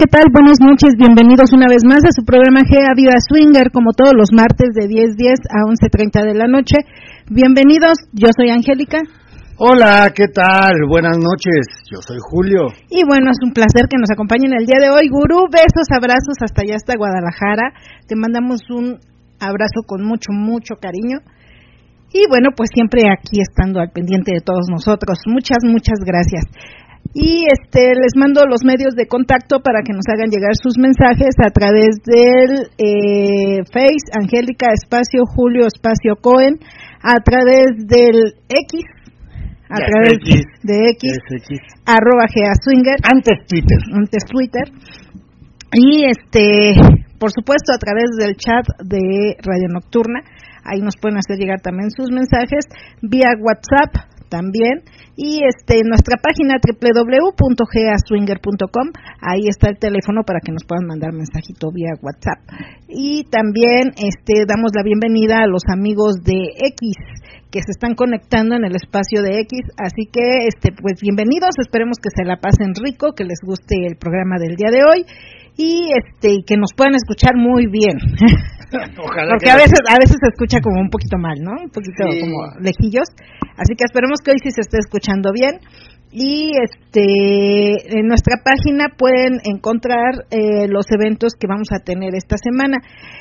¿Qué tal? Buenas noches, bienvenidos una vez más a su programa GEA Viva Swinger, como todos los martes de 10.10 a 11.30 de la noche. Bienvenidos, yo soy Angélica. Hola, ¿qué tal? Buenas noches, yo soy Julio. Y bueno, es un placer que nos acompañen el día de hoy. Gurú, besos, abrazos hasta allá, hasta Guadalajara. Te mandamos un abrazo con mucho, mucho cariño. Y bueno, pues siempre aquí estando al pendiente de todos nosotros. Muchas, muchas gracias. Y este les mando los medios de contacto para que nos hagan llegar sus mensajes a través del eh, Face, Angélica Espacio Julio Espacio Cohen, a través del X, a Ya, través X. de X, X. arroba Gea Swinger, Antes Twitter. antes Twitter, y este, por supuesto, a través del chat de Radio Nocturna, ahí nos pueden hacer llegar también sus mensajes, vía WhatsApp también, y este, nuestra página www.geaswinger.com, ahí está el teléfono para que nos puedan mandar mensajito vía WhatsApp. Y también este, damos la bienvenida a los amigos de X que se están conectando en el espacio de X, así que este pues bienvenidos, esperemos que se la pasen rico, que les guste el programa del día de hoy y este que nos puedan escuchar muy bien. Ojalá Porque que a veces a veces se escucha como un poquito mal, ¿no? Un poquito Sí. como lejillos. Así que esperemos que hoy sí se esté escuchando bien. Y este en nuestra página pueden encontrar eh, los eventos que vamos a tener esta semana.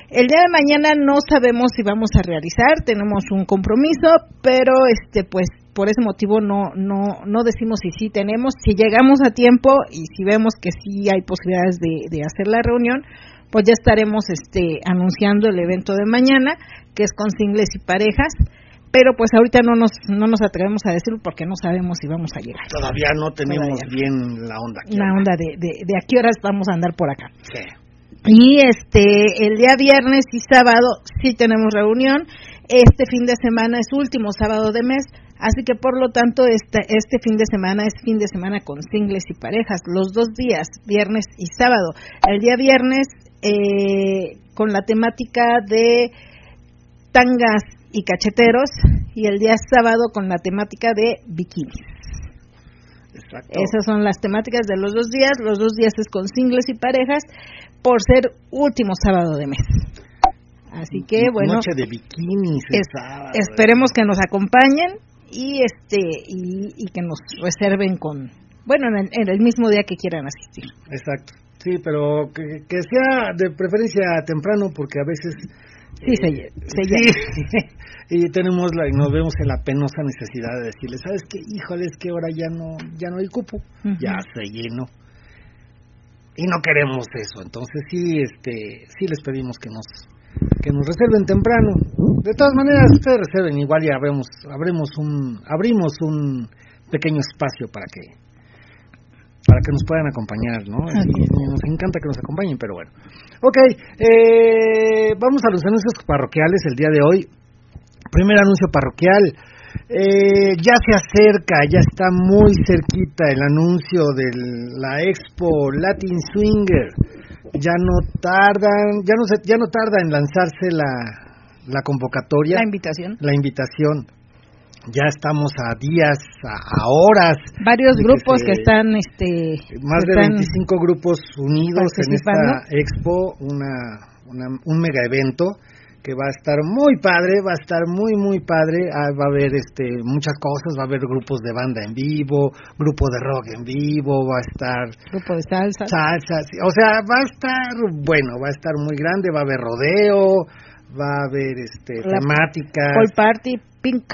El día de mañana no sabemos si vamos a realizar, tenemos un compromiso, pero este pues por ese motivo no no no decimos si sí tenemos, si llegamos a tiempo y si vemos que sí hay posibilidades de, de hacer la reunión, pues ya estaremos este anunciando el evento de mañana, que es con singles y parejas, pero pues ahorita no nos no nos atrevemos a decirlo porque no sabemos si vamos a llegar. Todavía no tenemos Todavía. bien la onda. aquí. La onda de, de, de a qué horas vamos a andar por acá. Sí. Y este, el día viernes y sábado sí tenemos reunión. Este fin de semana es último sábado de mes, así que por lo tanto este, este fin de semana es fin de semana con singles y parejas, los dos días, viernes y sábado. El día viernes eh, con la temática de tangas y cacheteros y el día sábado con la temática de bikinis. Exacto. Esas son las temáticas de los dos días. Los dos días es con singles y parejas por ser último sábado de mes. Así que bueno, Noche de bikinis. es- sábado. esperemos que nos acompañen y este y, y que nos reserven con bueno en el, en el mismo día que quieran asistir. Exacto. Sí, pero que, que sea de preferencia temprano porque a veces... Sí, se, eh, se sí, y tenemos la, y nos vemos en la penosa necesidad de decirle, ¿sabes qué? Híjole, es que ahora ya no, ya no hay cupo, ya se llenó. Y no queremos eso, entonces sí, este, sí les pedimos que nos, que nos reserven temprano. De todas maneras, ustedes reserven, igual ya habremos, habremos un, abrimos un pequeño espacio para que, para que nos puedan acompañar, ¿no? Y nos encanta que nos acompañen, pero bueno. Ok, eh, vamos a los anuncios parroquiales el día de hoy. Primer anuncio parroquial. Eh, ya se acerca, ya está muy cerquita el anuncio de la Expo Latin Swinger. Ya no tardan, ya no se, ya no tarda en lanzarse la, la convocatoria, La invitación. la invitación. Ya estamos a días, a, a horas. Varios que grupos se- que están este más de están- 25 grupos unidos en esta expo, una, una- un mega evento que va a estar muy padre, va a estar muy muy padre, Ah, va a haber este muchas cosas, va a haber grupos de banda en vivo, grupo de rock en vivo, va a estar grupo de salsa. salsa, sí, o sea, va a estar bueno, va a estar muy grande, va a haber rodeo, va a haber este La temáticas, All Party Pink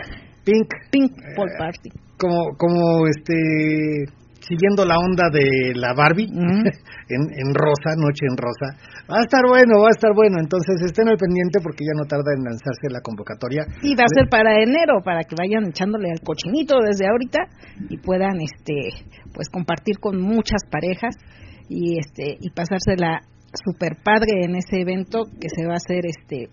Pink. Pink Pool Party. Como, como este siguiendo la onda de la Barbie, en, en rosa, noche en rosa. Va a estar bueno, va a estar bueno. Entonces estén al pendiente porque ya no tarda en lanzarse la convocatoria. Y va a ser para enero, para que vayan echándole al cochinito desde ahorita y puedan, este, pues compartir con muchas parejas y este y pasársela super padre en ese evento que se va a hacer, este,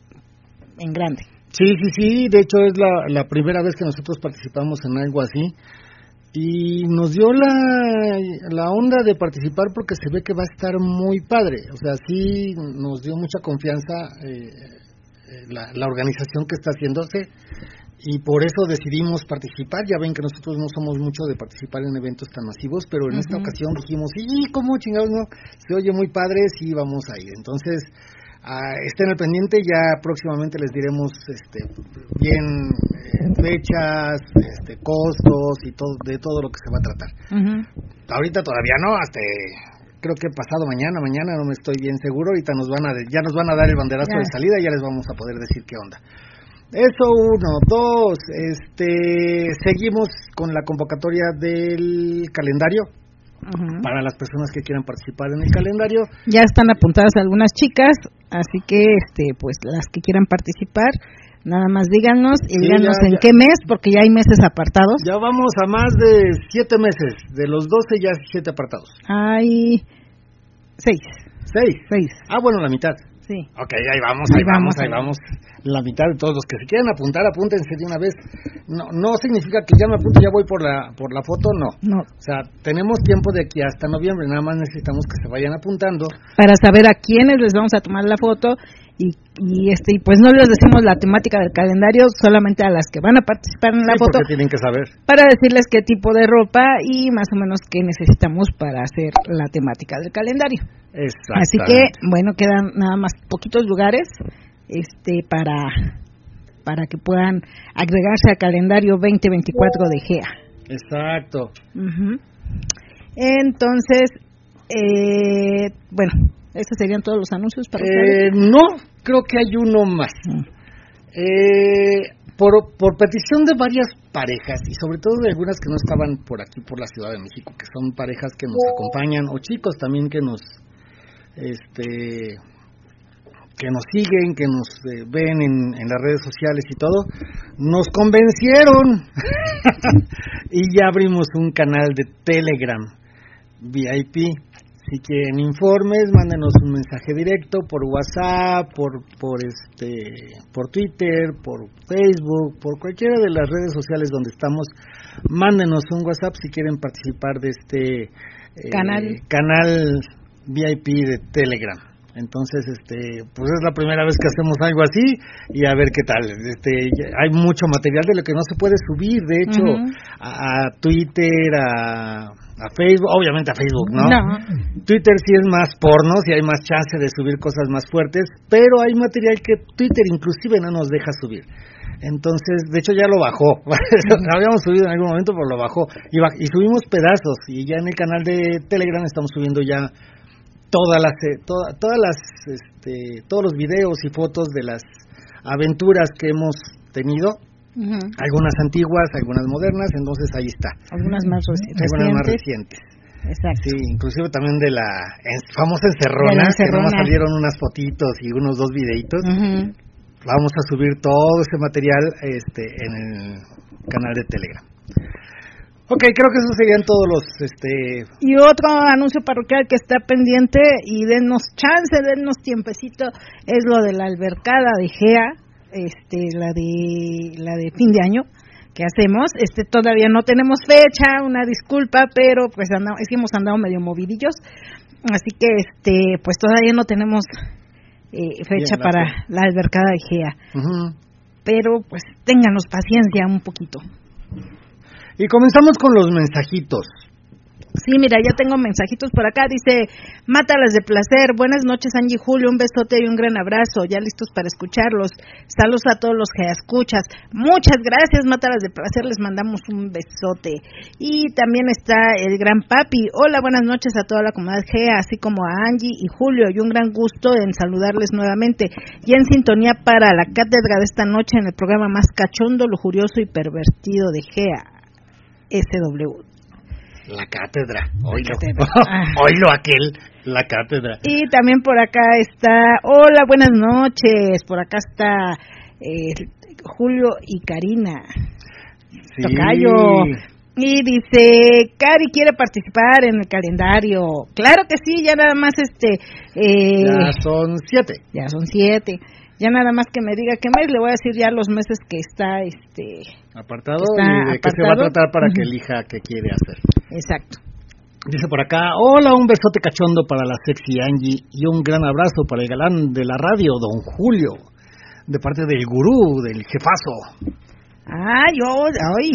en grande. Sí, sí, sí. De hecho es la, la primera vez que nosotros participamos en algo así y nos dio la, la onda de participar porque se ve que va a estar muy padre. O sea, sí nos dio mucha confianza eh, eh, la, la, organización que está haciéndose y por eso decidimos participar. Ya ven que nosotros no somos mucho de participar en eventos tan masivos, pero en esta ocasión dijimos, sí, ¿cómo chingados no? Se oye muy padre, sí, vamos a ir. Entonces, Uh, estén al pendiente, ya próximamente les diremos este, bien eh, fechas, este, costos y todo de todo lo que se va a tratar. Ahorita todavía no, hasta creo que pasado mañana, mañana no me estoy bien seguro, ahorita nos van a ya nos van a dar el banderazo de salida y ya les vamos a poder decir qué onda. Eso uno, dos, este, seguimos con la convocatoria del calendario para las personas que quieran participar en el calendario. Ya están apuntadas algunas chicas, así que este pues las que quieran participar, nada más díganos y díganos en qué mes, porque ya hay meses apartados. Ya vamos a más de siete meses, de los doce ya siete apartados. Hay seis. Seis. Seis. Ah, bueno, la mitad. Sí. Ok, ahí vamos, ahí, vamos, ahí vamos. La mitad de todos los que se quieran apuntar, apúntense de una vez. No, no significa que ya me apunto, ya voy por la, por la foto, no. No. O sea, tenemos tiempo de aquí hasta noviembre, nada más necesitamos que se vayan apuntando. Para saber a quiénes les vamos a tomar la foto y, y este y pues no les decimos la temática del calendario solamente a las que van a participar en la sí, foto tienen que saber. para decirles qué tipo de ropa y más o menos qué necesitamos para hacer la temática del calendario. Así que bueno quedan nada más poquitos lugares este para para que puedan agregarse al calendario 2024 de GEA exacto. Uh -huh. entonces eh, bueno ¿Estos serían todos los anuncios para eh, No, creo que hay uno más. Mm. Eh, por, por petición de varias parejas y sobre todo de algunas que no estaban por aquí, por la Ciudad de México, que son parejas que nos acompañan o chicos también que nos, este, que nos siguen, que nos eh, ven en, en, las redes sociales y todo, nos convencieron y ya abrimos un canal de Telegram VIP si quieren informes, mándenos un mensaje directo por WhatsApp, por por este, por Twitter, por Facebook, por cualquiera de las redes sociales donde estamos. Mándenos un WhatsApp si quieren participar de este canal eh, canal VIP de Telegram. Entonces, este, pues es la primera vez que hacemos algo así y a ver qué tal. Este, hay mucho material de lo que no se puede subir, de hecho, uh -huh. a, a Twitter, a a Facebook, obviamente a Facebook, ¿no? No. Twitter sí es más porno, sí hay más chance de subir cosas más fuertes, pero hay material que Twitter inclusive no nos deja subir. Entonces, de hecho ya lo bajó. lo habíamos subido en algún momento, pero lo bajó. Y, y, subimos pedazos. Y ya en el canal de Telegram estamos subiendo ya todas las, eh, toda, todas las, este, todos los videos y fotos de las aventuras que hemos tenido Uh -huh. Algunas antiguas, algunas modernas, entonces ahí está. Algunas más recientes. Algunas más recientes. Exacto. Sí, inclusive también de la famosa encerrona, que nomás salieron unas fotitos y unos dos videitos. Uh -huh. Vamos a subir todo ese material este en el canal de Telegram. Ok, creo que esos serían todos los... este Y otro anuncio parroquial que está pendiente y denos chance, denos tiempecito, es lo de la albercada de GEA este la de la de fin de año que hacemos. Este todavía no tenemos fecha una disculpa pero pues andamos, es que hemos andado medio movidillos. Así que este pues todavía no tenemos eh, fecha Bien, para la albercada de Gea. Uh -huh. pero pues ténganos paciencia un poquito y comenzamos con los mensajitos Sí, mira, ya tengo mensajitos por acá. Dice, mátalas de placer. Buenas noches, Angie Julio. Un besote y un gran abrazo. Ya listos para escucharlos. Saludos a todos los que escuchas. Muchas gracias, mátalas de placer. Les mandamos un besote. Y también está el gran papi. Hola, buenas noches a toda la comunidad GEA, así como a Angie y Julio. Y un gran gusto en saludarles nuevamente. Y en sintonía para la cátedra de esta noche en el programa más cachondo, lujurioso y pervertido de GEA. SW. La cátedra, oílo, oílo aquel, la cátedra. Y también por acá está, hola, buenas noches, por acá está eh, Julio y Karina. Sí. Tocayo. Y dice, Cari quiere participar en el calendario. Claro que sí, ya nada más este... Eh, ya son siete. Ya son siete. Ya nada más que me diga qué mes, le voy a decir ya los meses que está este apartado y de qué se va a tratar para que elija qué quiere hacer. Exacto. Dice por acá, hola, un besote cachondo para la sexy Angie y un gran abrazo para el galán de la radio, don Julio, de parte del gurú, del jefazo. Ah, yo, ay,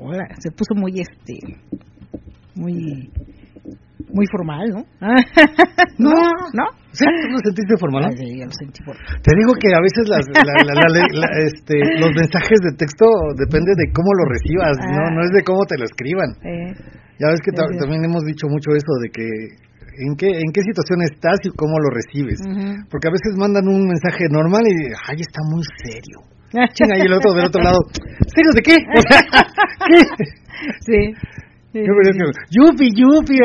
hola, se puso muy este, muy muy formal, ¿no? no, ¿no? ¿Sí? ¿Tú lo sentiste formal? sí, lo sentí formal. Te digo que a veces las, este, los mensajes de texto depende de cómo lo recibas, ¿no? Ah. No es de cómo te lo escriban. Ya ves que también hemos dicho mucho eso de que en qué en qué situación estás y cómo lo recibes. Porque a veces mandan un mensaje normal y ay, está muy serio. Chinga, y el otro del otro lado, ¿serio de qué? ¿Qué? Sí. Yupi, yupi,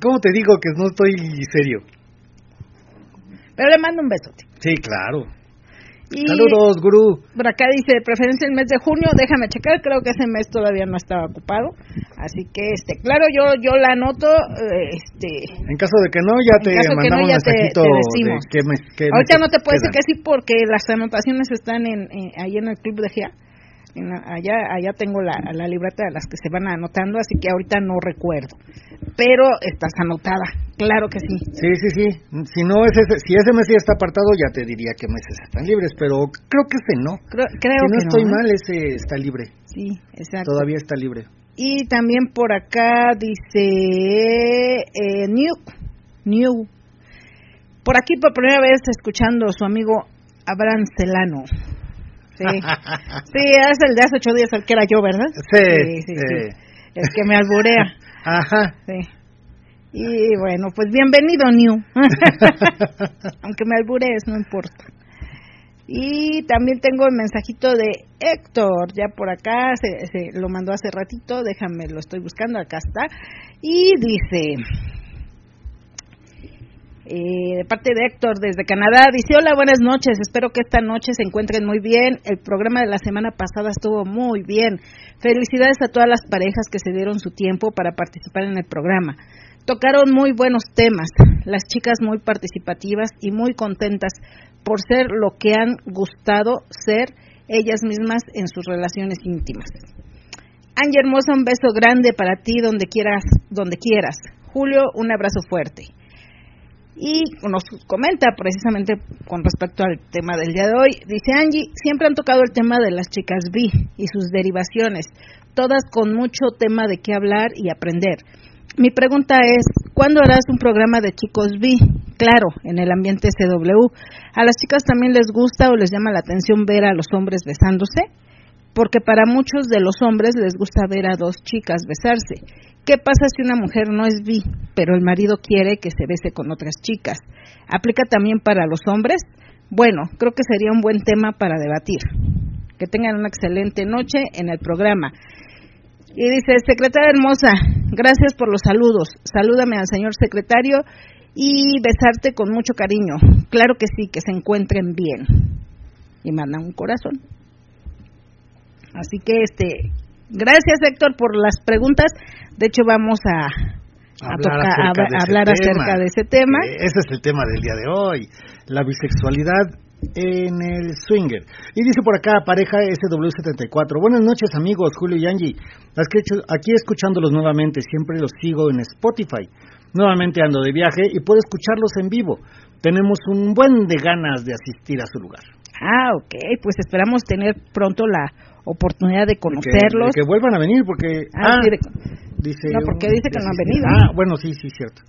¿cómo te digo que no estoy serio? Pero le mando un besote. Sí, claro. Saludos, gurú. Por acá dice, preferencia el mes de junio, déjame checar, creo que ese mes todavía no estaba ocupado. Así que, este, claro, yo yo la anoto, este... En caso de que no, ya te mandamos un mensajito Ahorita no te puedo decir que sí porque las anotaciones están en, ahí en el club de GIA allá allá tengo la, la libreta de las que se van anotando, así que ahorita no recuerdo. Pero estás anotada, claro que sí. Sí, sí, sí. Si no ese, si ese mes ya está apartado, ya te diría que meses están libres, pero creo que ese no. Creo, si no estoy ¿eh? mal, ese está libre. Sí, exacto. Todavía está libre. Y también por acá dice eh, New, New. Por aquí por primera vez escuchando a su amigo Abraham Celano. Sí. sí, es el de hace ocho días el que era yo, ¿verdad? Sí, sí, sí. El que me alburea. Ajá. Sí. Y bueno, pues bienvenido, New. Aunque me alburees, no importa. Y también tengo el mensajito de Héctor, ya por acá, se, se lo mandó hace ratito, déjame, lo estoy buscando, acá está. Y dice, eh, de parte de Héctor desde Canadá. Dice, hola, buenas noches, espero que esta noche se encuentren muy bien. El programa de la semana pasada estuvo muy bien. Felicidades a todas las parejas que se dieron su tiempo para participar en el programa. Tocaron muy buenos temas, las chicas muy participativas y muy contentas por ser lo que han gustado ser ellas mismas en sus relaciones íntimas. Ángel Hermosa, un beso grande para ti donde quieras, donde quieras. Julio, un abrazo fuerte y nos comenta precisamente con respecto al tema del día de hoy. Dice Angie, siempre han tocado el tema de las chicas B y sus derivaciones, todas con mucho tema de qué hablar y aprender. Mi pregunta es, ¿cuándo harás un programa de chicos B? Claro, en el ambiente CW. ¿A las chicas también les gusta o les llama la atención ver a los hombres besándose? Porque para muchos de los hombres les gusta ver a dos chicas besarse ¿Qué pasa si una mujer no es bi, pero el marido quiere que se bese con otras chicas? ¿Aplica también para los hombres? Bueno, creo que sería un buen tema para debatir. Que tengan una excelente noche en el programa. Y dice, secretaria hermosa, gracias por los saludos. Salúdame al señor secretario y besarte con mucho cariño. Claro que sí, que se encuentren bien. Y manda un corazón. Así que este, gracias Héctor por las preguntas. De hecho, vamos a, hablar, acerca, de ese tema. Eh, ese es el tema del día de hoy, la bisexualidad en el swinger. Y dice por acá, pareja SW74. Buenas noches, amigos, Julio y Angie. Aquí escuchándolos nuevamente, siempre los sigo en Spotify. Nuevamente ando de viaje y puedo escucharlos en vivo. Tenemos un buen de ganas de asistir a su lugar. Ah, ok, pues esperamos tener pronto la oportunidad de conocerlos. que, vuelvan a venir porque... Ah, Dice no, porque dice que no han venido. Ah, bueno, sí, sí, cierto.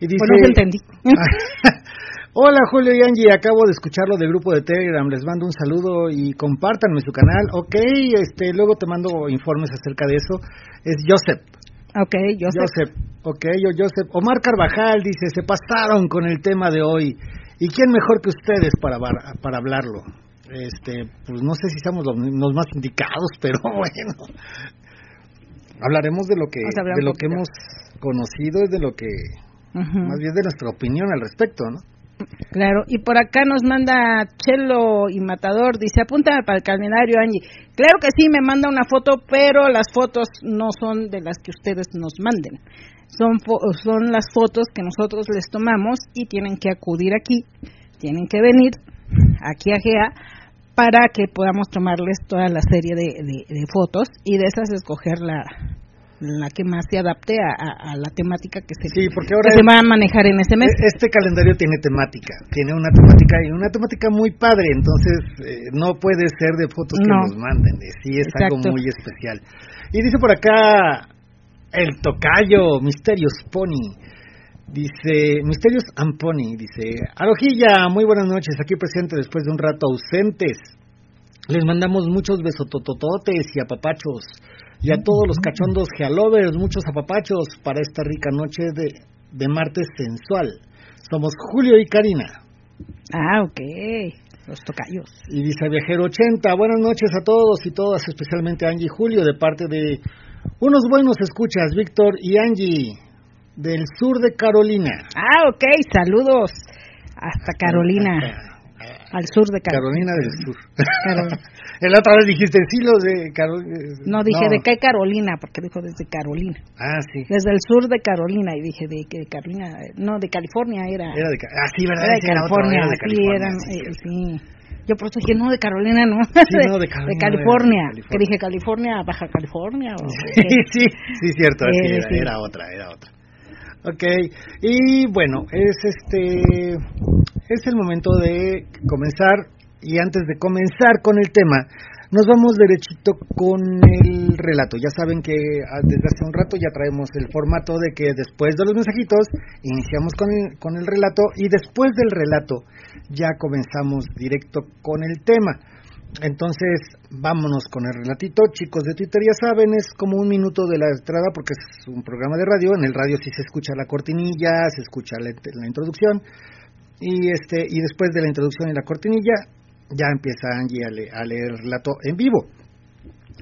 Y dice, bueno, no entendí. Hola Julio y Angie, acabo de escucharlo del grupo de Telegram, les mando un saludo y compártanme su canal. Ok, este, luego te mando informes acerca de eso. Es Joseph. Ok, Joseph. Joseph, ok, yo Joseph. Omar Carvajal dice, se pasaron con el tema de hoy. ¿Y quién mejor que ustedes para, para hablarlo? Este, pues no sé si somos los, más indicados, pero bueno. Hablaremos de lo que, de lo que hemos conocido y de lo que, más bien de nuestra opinión al respecto, ¿no? Claro, y por acá nos manda Chelo y Matador, dice, apúntame para el calendario, Angie. Claro que sí, me manda una foto, pero las fotos no son de las que ustedes nos manden. Son, son las fotos que nosotros les tomamos y tienen que acudir aquí, tienen que venir aquí a GEA para que podamos tomarles toda la serie de fotos y de esas escoger la, la que más se adapte a, la temática que se, sí, porque ahora se va a manejar en ese mes. E-, este calendario tiene temática, tiene una temática y una temática muy padre, entonces eh, no puede ser de fotos que nos manden, eh, sí es algo muy especial. Y dice por acá el tocayo Misterios Pony. Dice, Misterios Amponi, dice, Arojilla, muy buenas noches, aquí presente después de un rato ausentes. Les mandamos muchos besototototes y apapachos y a todos los cachondos gealovers, muchos apapachos para esta rica noche de, de martes sensual. Somos Julio y Karina. Ah, ok. Los tocayos. Y dice Viajero 80, buenas noches a todos y todas, especialmente a Angie y Julio, de parte de unos buenos escuchas, Víctor y Angie, del sur de Carolina. Ah, ok, saludos hasta Carolina, al sur de Carolina. Carolina del sur. La otra vez dijiste, sí, los de Carolina. No, dije, ¿de qué Carolina? Porque dijo desde Carolina. Ah, sí. Desde el sur de Carolina. Y dije, ¿de qué Carolina? No, de California era. Era de, ah, sí, ¿verdad? Era de, California, era de California. Sí, eran, sí, sí. Yo por eso dije, no, de Carolina, no. Sí, no, de, Carolina, de California. Que dije, California, Baja California. O, sí, sí, sí, cierto. Eh, era, era otra, era otra. Ok, y bueno, es este es el momento de comenzar y antes de comenzar con el tema, nos vamos derechito con el relato. Ya saben que ah, desde hace un rato ya traemos el formato de que después de los mensajitos iniciamos con el, con el relato y después del relato ya comenzamos directo con el tema. Entonces, vámonos con el relatito. Chicos de Twitter, ya saben, es como un minuto de la entrada porque es un programa de radio. En el radio sí se escucha la cortinilla, se escucha la, introducción. Y, este, y después de la introducción y la cortinilla, ya empieza Angie a, leer el relato en vivo.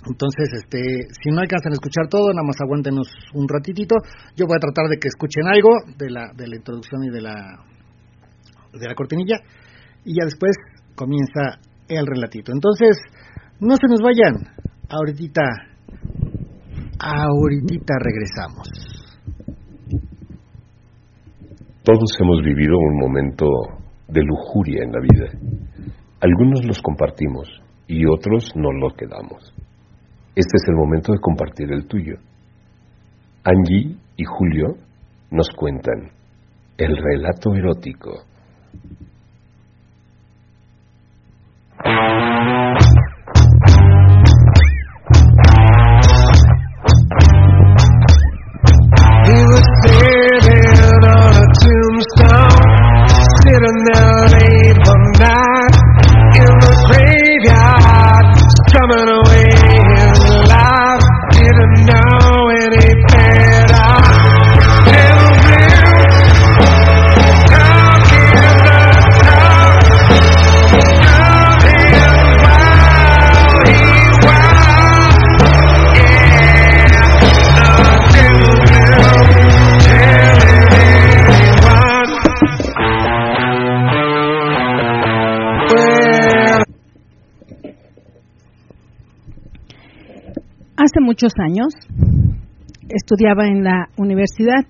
Entonces, este, si no alcanzan a escuchar todo, nada más aguántenos un ratitito. Yo voy a tratar de que escuchen algo de la, de la introducción y de la, de la cortinilla. Y ya después comienza el relatito. Entonces, no se nos vayan. Ahorita, ahorita regresamos. Todos hemos vivido un momento de lujuria en la vida algunos los compartimos y otros no los quedamos. Este es el momento de compartir el tuyo. Angie y Julio nos cuentan el relato erótico. Thank you. Muchos años, estudiaba en la universidad.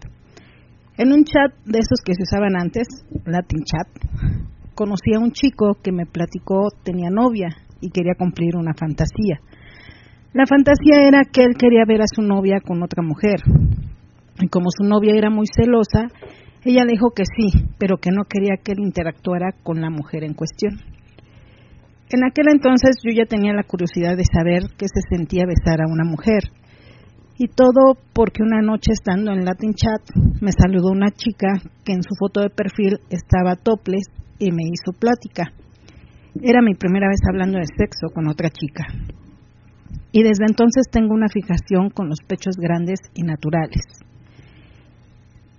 En un chat de esos que se usaban antes, Latin Chat, conocí a un chico que me platicó tenía novia y quería cumplir una fantasía. La fantasía era que él quería ver a su novia con otra mujer. Y como su novia era muy celosa, ella dijo que sí, pero que no quería que él interactuara con la mujer en cuestión. En aquel entonces yo ya tenía la curiosidad de saber qué se sentía besar a una mujer. Y todo porque una noche estando en Latin Chat me saludó una chica que en su foto de perfil estaba topless y me hizo plática. Era mi primera vez hablando de sexo con otra chica. Y desde entonces tengo una fijación con los pechos grandes y naturales.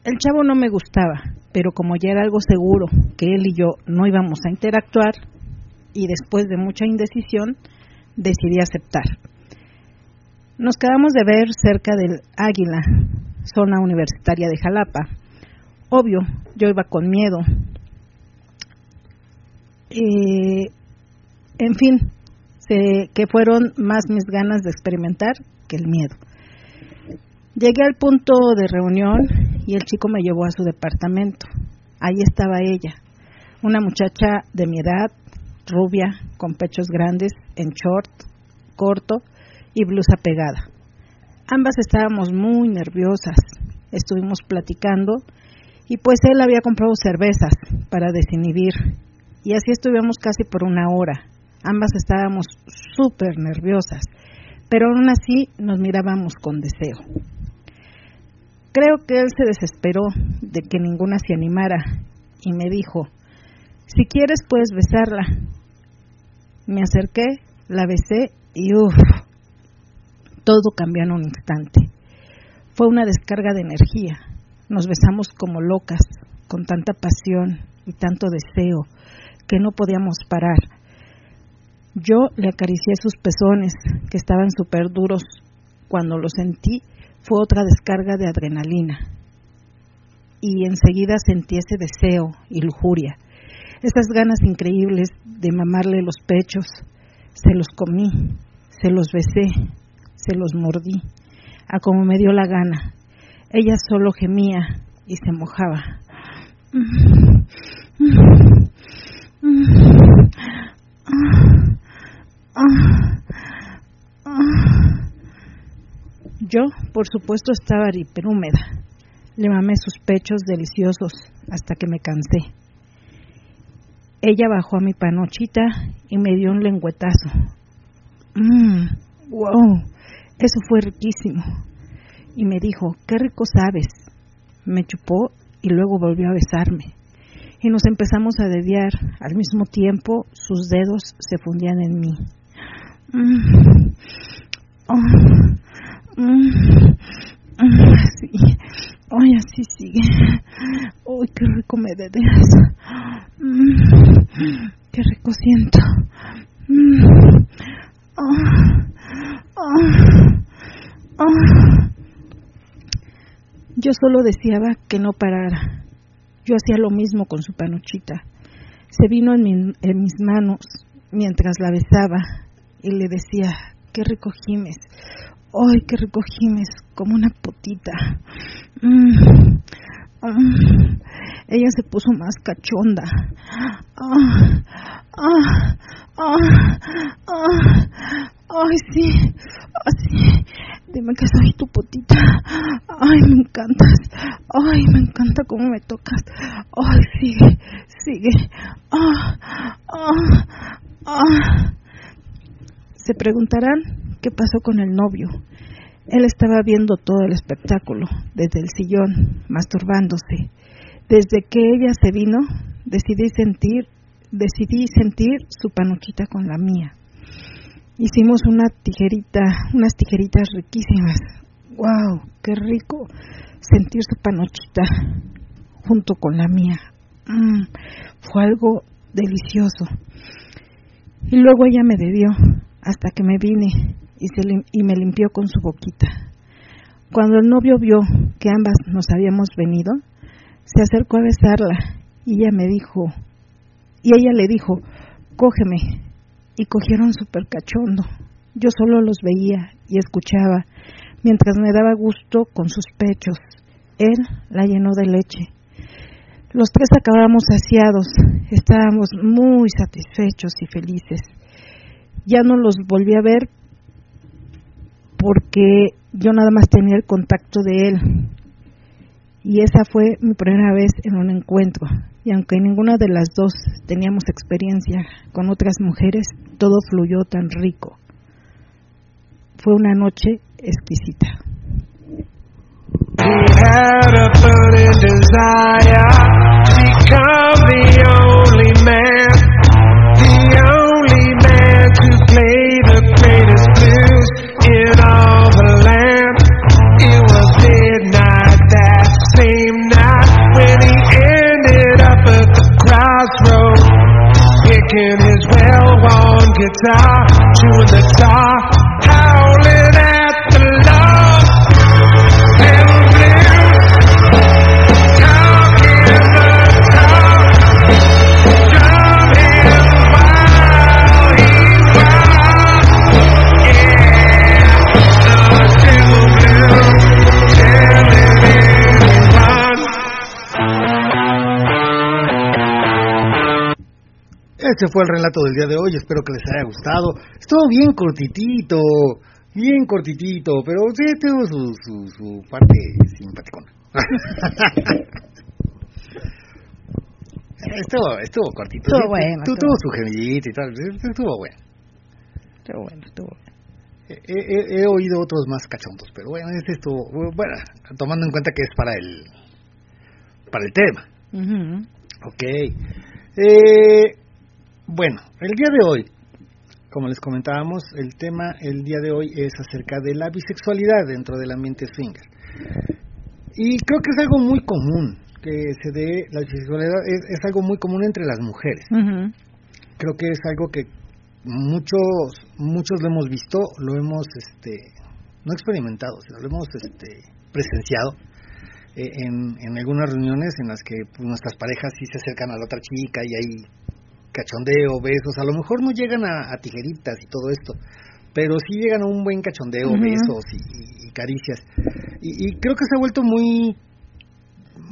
El chavo no me gustaba, pero como ya era algo seguro que él y yo no íbamos a interactuar, y después de mucha indecisión, decidí aceptar. Nos quedamos de ver cerca del Águila, zona universitaria de Jalapa. Obvio, yo iba con miedo. Eh, en fin, que fueron más mis ganas de experimentar que el miedo. Llegué al punto de reunión y el chico me llevó a su departamento. Ahí estaba ella, una muchacha de mi edad, rubia, con pechos grandes, en short, corto y blusa pegada. Ambas estábamos muy nerviosas. Estuvimos platicando y pues él había comprado cervezas para desinhibir. Y así estuvimos casi por una hora. Ambas estábamos súper nerviosas, pero aún así nos mirábamos con deseo. Creo que él se desesperó de que ninguna se animara y me dijo, si quieres puedes besarla. Me acerqué, la besé y uff, todo cambió en un instante. Fue una descarga de energía. Nos besamos como locas, con tanta pasión y tanto deseo que no podíamos parar. Yo le acaricié sus pezones, que estaban súper duros. Cuando lo sentí, fue otra descarga de adrenalina. Y enseguida sentí ese deseo y lujuria, esas ganas increíbles de mamarle los pechos. Se los comí, se los besé, se los mordí, a como me dio la gana. Ella solo gemía y se mojaba. Yo, por supuesto, estaba hiperhúmeda. Le mamé sus pechos deliciosos hasta que me cansé. Ella bajó a mi panochita y me dio un lengüetazo. Mmm, wow, eso fue riquísimo. Y me dijo, qué rico sabes. Me chupó y luego volvió a besarme. Y nos empezamos a dediar. Al mismo tiempo, sus dedos se fundían en mí. Mm. Oh. Mm, sí. Ay, así sigue. Ay, qué rico me dedeas. Mm, qué rico siento. Mm, Yo solo deseaba que no parara. Yo hacía lo mismo con su panochita. Se vino en, en mis manos mientras la besaba y le decía, qué rico gimes. ¡Ay, qué rico! Como una potita. Mm. Ah. Ella se puso más cachonda. Ah, ah, ¡Ay, sí! Dime que soy tu potita. ¡Ay, me encantas! ¡Ay, me encanta cómo me tocas! ¡Ay, sigue! ¡Sigue! ¡Ah! ¡Ah! ¡Ah! Se preguntarán qué pasó con el novio. Él estaba viendo todo el espectáculo desde el sillón, masturbándose. Desde que ella se vino, decidí sentir, decidí sentir su panochita con la mía. Hicimos una tijerita, unas tijeritas riquísimas. ¡Wow! ¡Qué rico! Sentir su panochita junto con la mía. Mm, fue algo delicioso. Y luego ella me debió hasta que me vine y, me limpió con su boquita. Cuando el novio vio que ambas nos habíamos venido, se acercó a besarla y ella me dijo, y ella le dijo, cógeme. Y cogieron súper cachondo. Yo solo los veía y escuchaba, mientras me daba gusto con sus pechos. Él la llenó de leche. Los tres acabamos saciados, estábamos muy satisfechos y felices. Ya no los volví a ver, porque yo nada más tenía el contacto de él. Y esa fue mi primera vez en un encuentro. Y aunque ninguna de las dos teníamos experiencia con otras mujeres, todo fluyó tan rico. Fue una noche exquisita. He had a to the top. Este fue el relato del día de hoy, espero que les haya gustado. Estuvo bien cortitito, bien cortitito, pero sí tuvo su, su, su parte simpaticona. estuvo, estuvo cortito. Estuvo bueno, tu- estuvo- Tuvo su gemidita y tal, estuvo bueno. Estuvo bueno, estuvo bueno. He, he- he oído otros más cachondos, pero bueno, este estuvo, bueno, tomando en cuenta que es para el, para el tema. Ujú. Ok. Eh, bueno, el día de hoy, como les comentábamos, el tema el día de hoy es acerca de la bisexualidad dentro del ambiente swinger. Y creo que es algo muy común que se dé, la bisexualidad es, es algo muy común entre las mujeres. Creo que es algo que muchos muchos lo hemos visto, lo hemos este no experimentado, sino lo hemos este presenciado eh, en, en algunas reuniones en las que pues, nuestras parejas sí se acercan a la otra chica y hay cachondeo, besos, a lo mejor no llegan a, a tijeritas y todo esto, pero sí llegan a un buen cachondeo, besos y, y- y caricias. Y, y creo que se ha vuelto muy...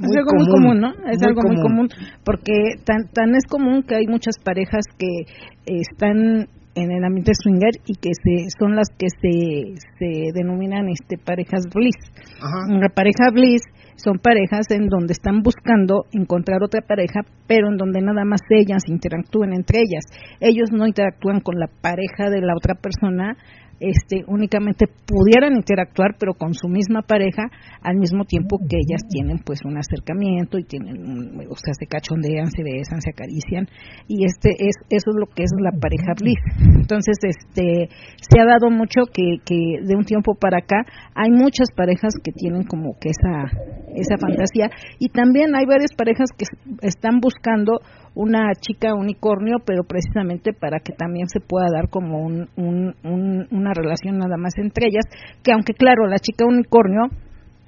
es algo muy común, ¿no? Es algo muy común porque tan tan es común que hay muchas parejas que están en el ambiente swinger y que se son las que se se denominan este parejas bliss. Ajá. Una pareja bliss son parejas en donde están buscando encontrar otra pareja, pero en donde nada más ellas interactúen entre ellas. Ellos no interactúan con la pareja de la otra persona, este, únicamente pudieran interactuar, pero con su misma pareja, al mismo tiempo que ellas tienen pues un acercamiento y tienen, o sea, se cachondean, se besan, se acarician, y este es eso es lo que es la pareja bliss. Entonces, este, se ha dado mucho que, que de un tiempo para acá hay muchas parejas que tienen como que esa esa fantasía y también hay varias parejas que están buscando una chica unicornio, pero precisamente para que también se pueda dar como un, un- un- una relación nada más entre ellas, que aunque claro, la chica unicornio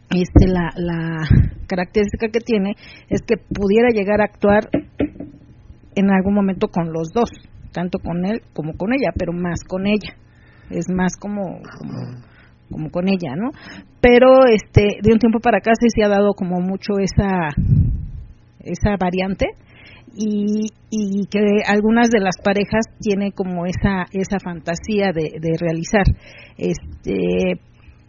este la, la característica que tiene es que pudiera llegar a actuar en algún momento con los dos, tanto con él como con ella, pero más con ella. Es más como, como, como con ella, ¿no? Pero este de un tiempo para acá sí se ha dado como mucho esa esa variante y, y que algunas de las parejas tienen como esa esa fantasía de, realizar este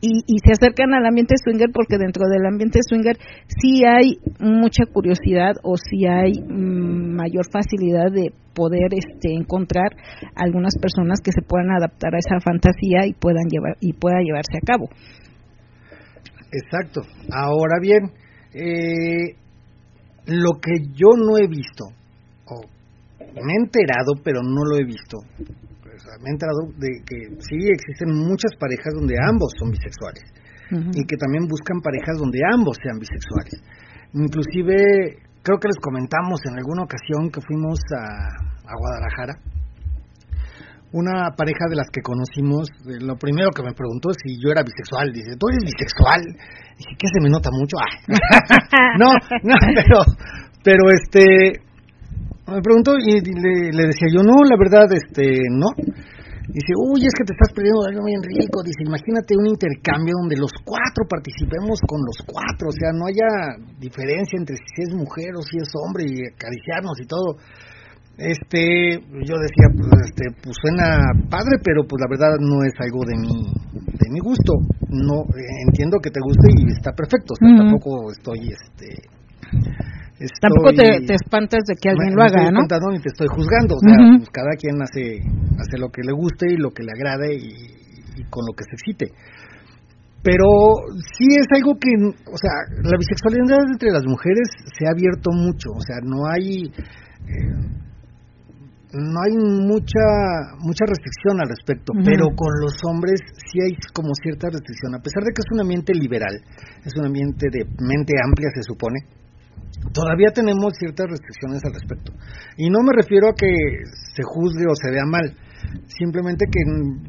y, y se acercan al ambiente swinger porque dentro del ambiente swinger sí hay mucha curiosidad o sí hay mm, mayor facilidad de poder este encontrar algunas personas que se puedan adaptar a esa fantasía y puedan llevar y pueda llevarse a cabo Exacto. Ahora bien, eh, lo que yo no he visto, o me he enterado, pero no lo he visto, o sea, me he enterado de que sí existen muchas parejas donde ambos son bisexuales y que también buscan parejas donde ambos sean bisexuales. Inclusive, creo que les comentamos en alguna ocasión que fuimos a, a Guadalajara, una pareja de las que conocimos, eh, lo primero que me preguntó es si yo era bisexual. Dice, ¿tú eres bisexual? Dije, ¿qué se me nota mucho? Ah. no, no, pero, pero este, me preguntó y le, decía yo, no, la verdad, este, no. Dice, uy, es que te estás perdiendo algo bien rico. Dice, imagínate un intercambio donde los cuatro participemos con los cuatro. O sea, no haya diferencia entre si es mujer o si es hombre y acariciarnos y todo. Este, yo decía, pues, este, pues suena padre, pero pues la verdad no es algo de mi, de mi gusto. No, eh, entiendo que te guste y está perfecto. O sea, tampoco estoy, este, estoy- tampoco te, te espantas de que alguien me- lo estoy haga, ¿no? espantando ni te estoy juzgando. O sea, pues cada quien hace, hace lo que le guste y lo que le agrade y, y con lo que se excite. pero sí es algo que, o sea, la bisexualidad entre las mujeres se ha abierto mucho, o sea, no hay eh, no hay mucha mucha restricción al respecto, pero con los hombres sí hay como cierta restricción, a pesar de que es un ambiente liberal, es un ambiente de mente amplia se supone, todavía tenemos ciertas restricciones al respecto. Y no me refiero a que se juzgue o se vea mal, simplemente que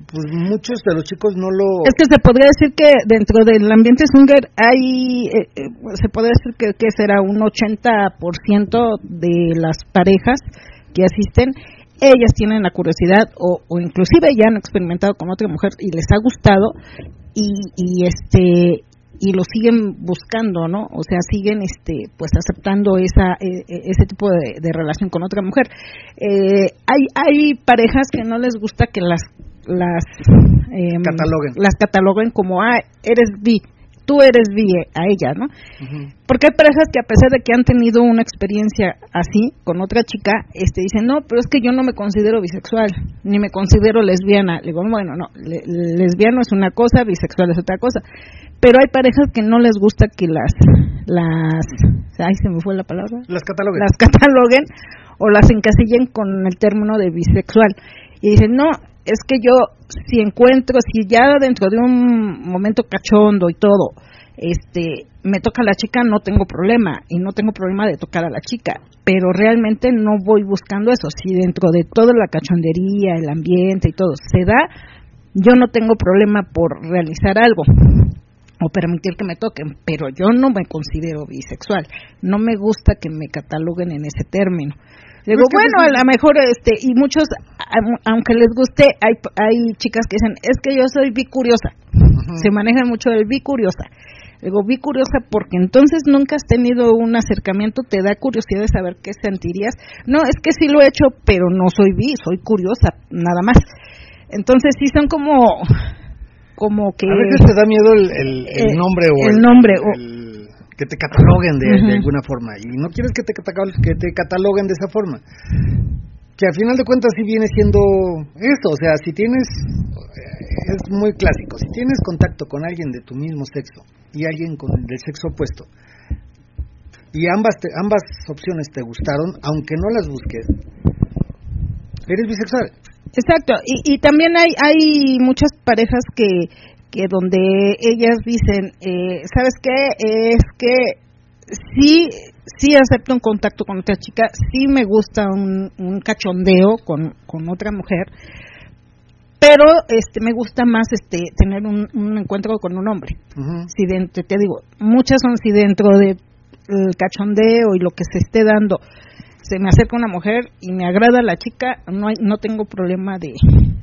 pues, muchos de los chicos no lo... Es que se podría decir que dentro del ambiente swinger hay, eh, eh, se podría decir que, que será un 80% de las parejas que asisten, ellas tienen la curiosidad o, o inclusive ya han experimentado con otra mujer y les ha gustado y, y este y lo siguen buscando, ¿no? O sea, siguen, este, pues aceptando esa, e, e, ese tipo de, de, relación con otra mujer. Eh, hay, hay parejas que no les gusta que las, las, eh, cataloguen. las cataloguen como, ah, eres bi, tú eres bi a ella, ¿no? Uh -huh. Porque hay parejas que a pesar de que han tenido una experiencia así con otra chica, este dicen, no, pero es que yo no me considero bisexual, ni me considero lesbiana. Le digo, bueno, no, le, lesbiano es una cosa, bisexual es otra cosa. Pero hay parejas que no les gusta que las, las, ay, se me fue la palabra. Las cataloguen. Las cataloguen o las encasillen con el término de bisexual. Y dicen, no, es que yo si encuentro, si ya dentro de un momento cachondo y todo, este, me toca la chica, no tengo problema y no tengo problema de tocar a la chica, pero realmente no voy buscando eso. Si dentro de toda la cachondería, el ambiente y todo se da, yo no tengo problema por realizar algo o permitir que me toquen, pero yo no me considero bisexual. No me gusta que me cataloguen en ese término. Digo, es que bueno, a lo mejor, este, y muchos, aunque les guste, hay, hay chicas que dicen, es que yo soy bicuriosa. Uh -huh. Se maneja mucho el bicuriosa. Digo, bicuriosa porque entonces nunca has tenido un acercamiento, te da curiosidad de saber qué sentirías. No, es que sí lo he hecho, pero no soy bi, soy curiosa, nada más. Entonces sí son como, como que... A veces te da miedo el, el, el eh, nombre o el, nombre o que te cataloguen de, uh -huh. de, alguna forma y no quieres que te, que te cataloguen de esa forma que al final de cuentas sí viene siendo esto, o sea, si tienes es muy clásico, si tienes contacto con alguien de tu mismo sexo y alguien con del sexo opuesto y ambas te, ambas opciones te gustaron, aunque no las busques, eres bisexual. Exacto, y, y también hay hay muchas parejas que que donde ellas dicen, eh, ¿sabes qué? Es que sí, sí acepto un contacto con otra chica, sí me gusta un, un cachondeo con, con otra mujer, pero este me gusta más este tener un, un encuentro con un hombre. Uh -huh. Si dentro, te digo, muchas son si dentro de el cachondeo y lo que se esté dando se me acerca una mujer y me agrada la chica, no hay, no tengo problema de,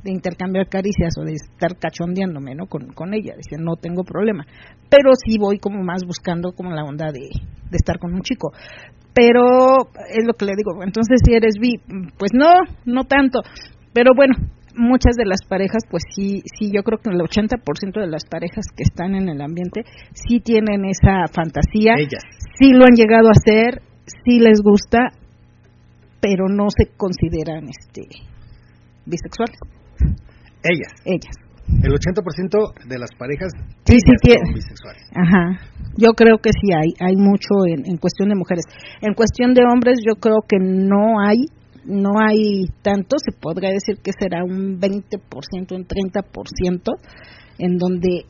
de intercambiar caricias o de estar cachondeándome, ¿no? Con, con ella, dice, no tengo problema. Pero sí voy como más buscando como la onda de, de estar con un chico. Pero es lo que le digo, entonces si eres bi, pues no, no tanto. Pero bueno, muchas de las parejas, pues sí, sí, yo creo que el 80% de las parejas que están en el ambiente sí tienen esa fantasía, Ellas. sí lo han llegado a hacer, sí les gusta, pero no se consideran este bisexuales. Ellas. Ellas. El 80% de las parejas sí, sí tienen bisexuales. Ajá. Yo creo que sí hay, hay mucho en, en cuestión de mujeres. En cuestión de hombres, yo creo que no hay, no hay tanto, se podría decir que será un 20%, un 30%, en donde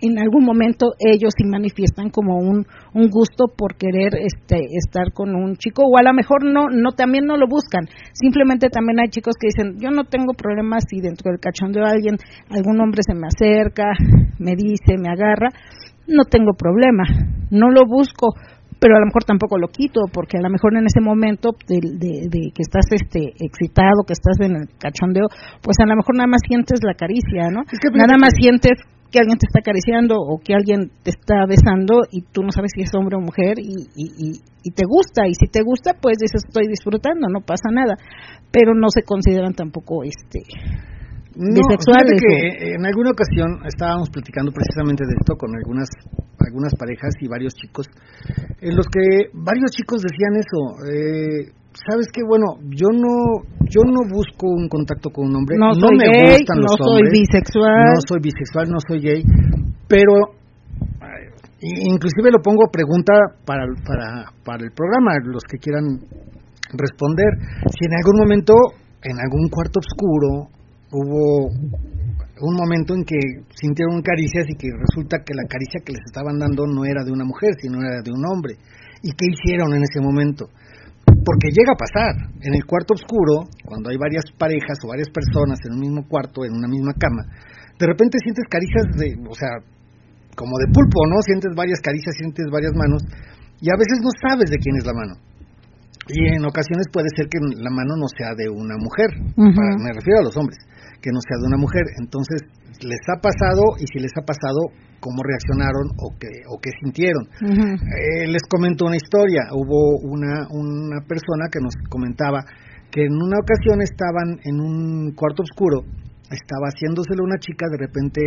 en algún momento ellos sí manifiestan como un, un gusto por querer este estar con un chico o a lo mejor no no también no lo buscan. Simplemente también hay chicos que dicen yo no tengo problemas si dentro del cachondeo alguien algún hombre se me acerca me dice me agarra no tengo problema no lo busco pero a lo mejor tampoco lo quito porque a lo mejor en ese momento de, de, de, que estás este excitado que estás en el cachondeo pues a lo mejor nada más sientes la caricia no es que nada más sientes que alguien te está acariciando o que alguien te está besando y tú no sabes si es hombre o mujer y, y, y, y, te gusta. Y si te gusta pues dices estoy disfrutando no pasa nada pero no se consideran tampoco este no, bisexuales que en alguna ocasión estábamos platicando precisamente de esto con algunas algunas parejas y varios chicos en los que varios chicos decían eso eh, sabes qué bueno yo no yo no busco un contacto con un hombre no, no soy me gay, gustan los no hombres soy bisexual no soy bisexual no soy gay pero eh, inclusive lo pongo pregunta para, para, para el programa, los que quieran responder. Si en algún momento, en algún cuarto oscuro, hubo un momento en que sintieron caricias y que resulta que la caricia que les estaban dando no era de una mujer, sino era de un hombre. ¿Y qué hicieron en ese momento? Porque llega a pasar. En el cuarto oscuro, cuando hay varias parejas o varias personas en un mismo cuarto, en una misma cama, de repente sientes caricias de, o sea, como de pulpo, ¿no? Sientes varias caricias, sientes varias manos, y a veces no sabes de quién es la mano. Y en ocasiones puede ser que la mano no sea de una mujer, para- me refiero a los hombres, que no sea de una mujer. Entonces, les ha pasado y si les ha pasado, cómo reaccionaron o qué, o qué sintieron. Eh, les comento una historia. Hubo una, una persona que nos comentaba que en una ocasión estaban en un cuarto oscuro, estaba haciéndoselo una chica, de repente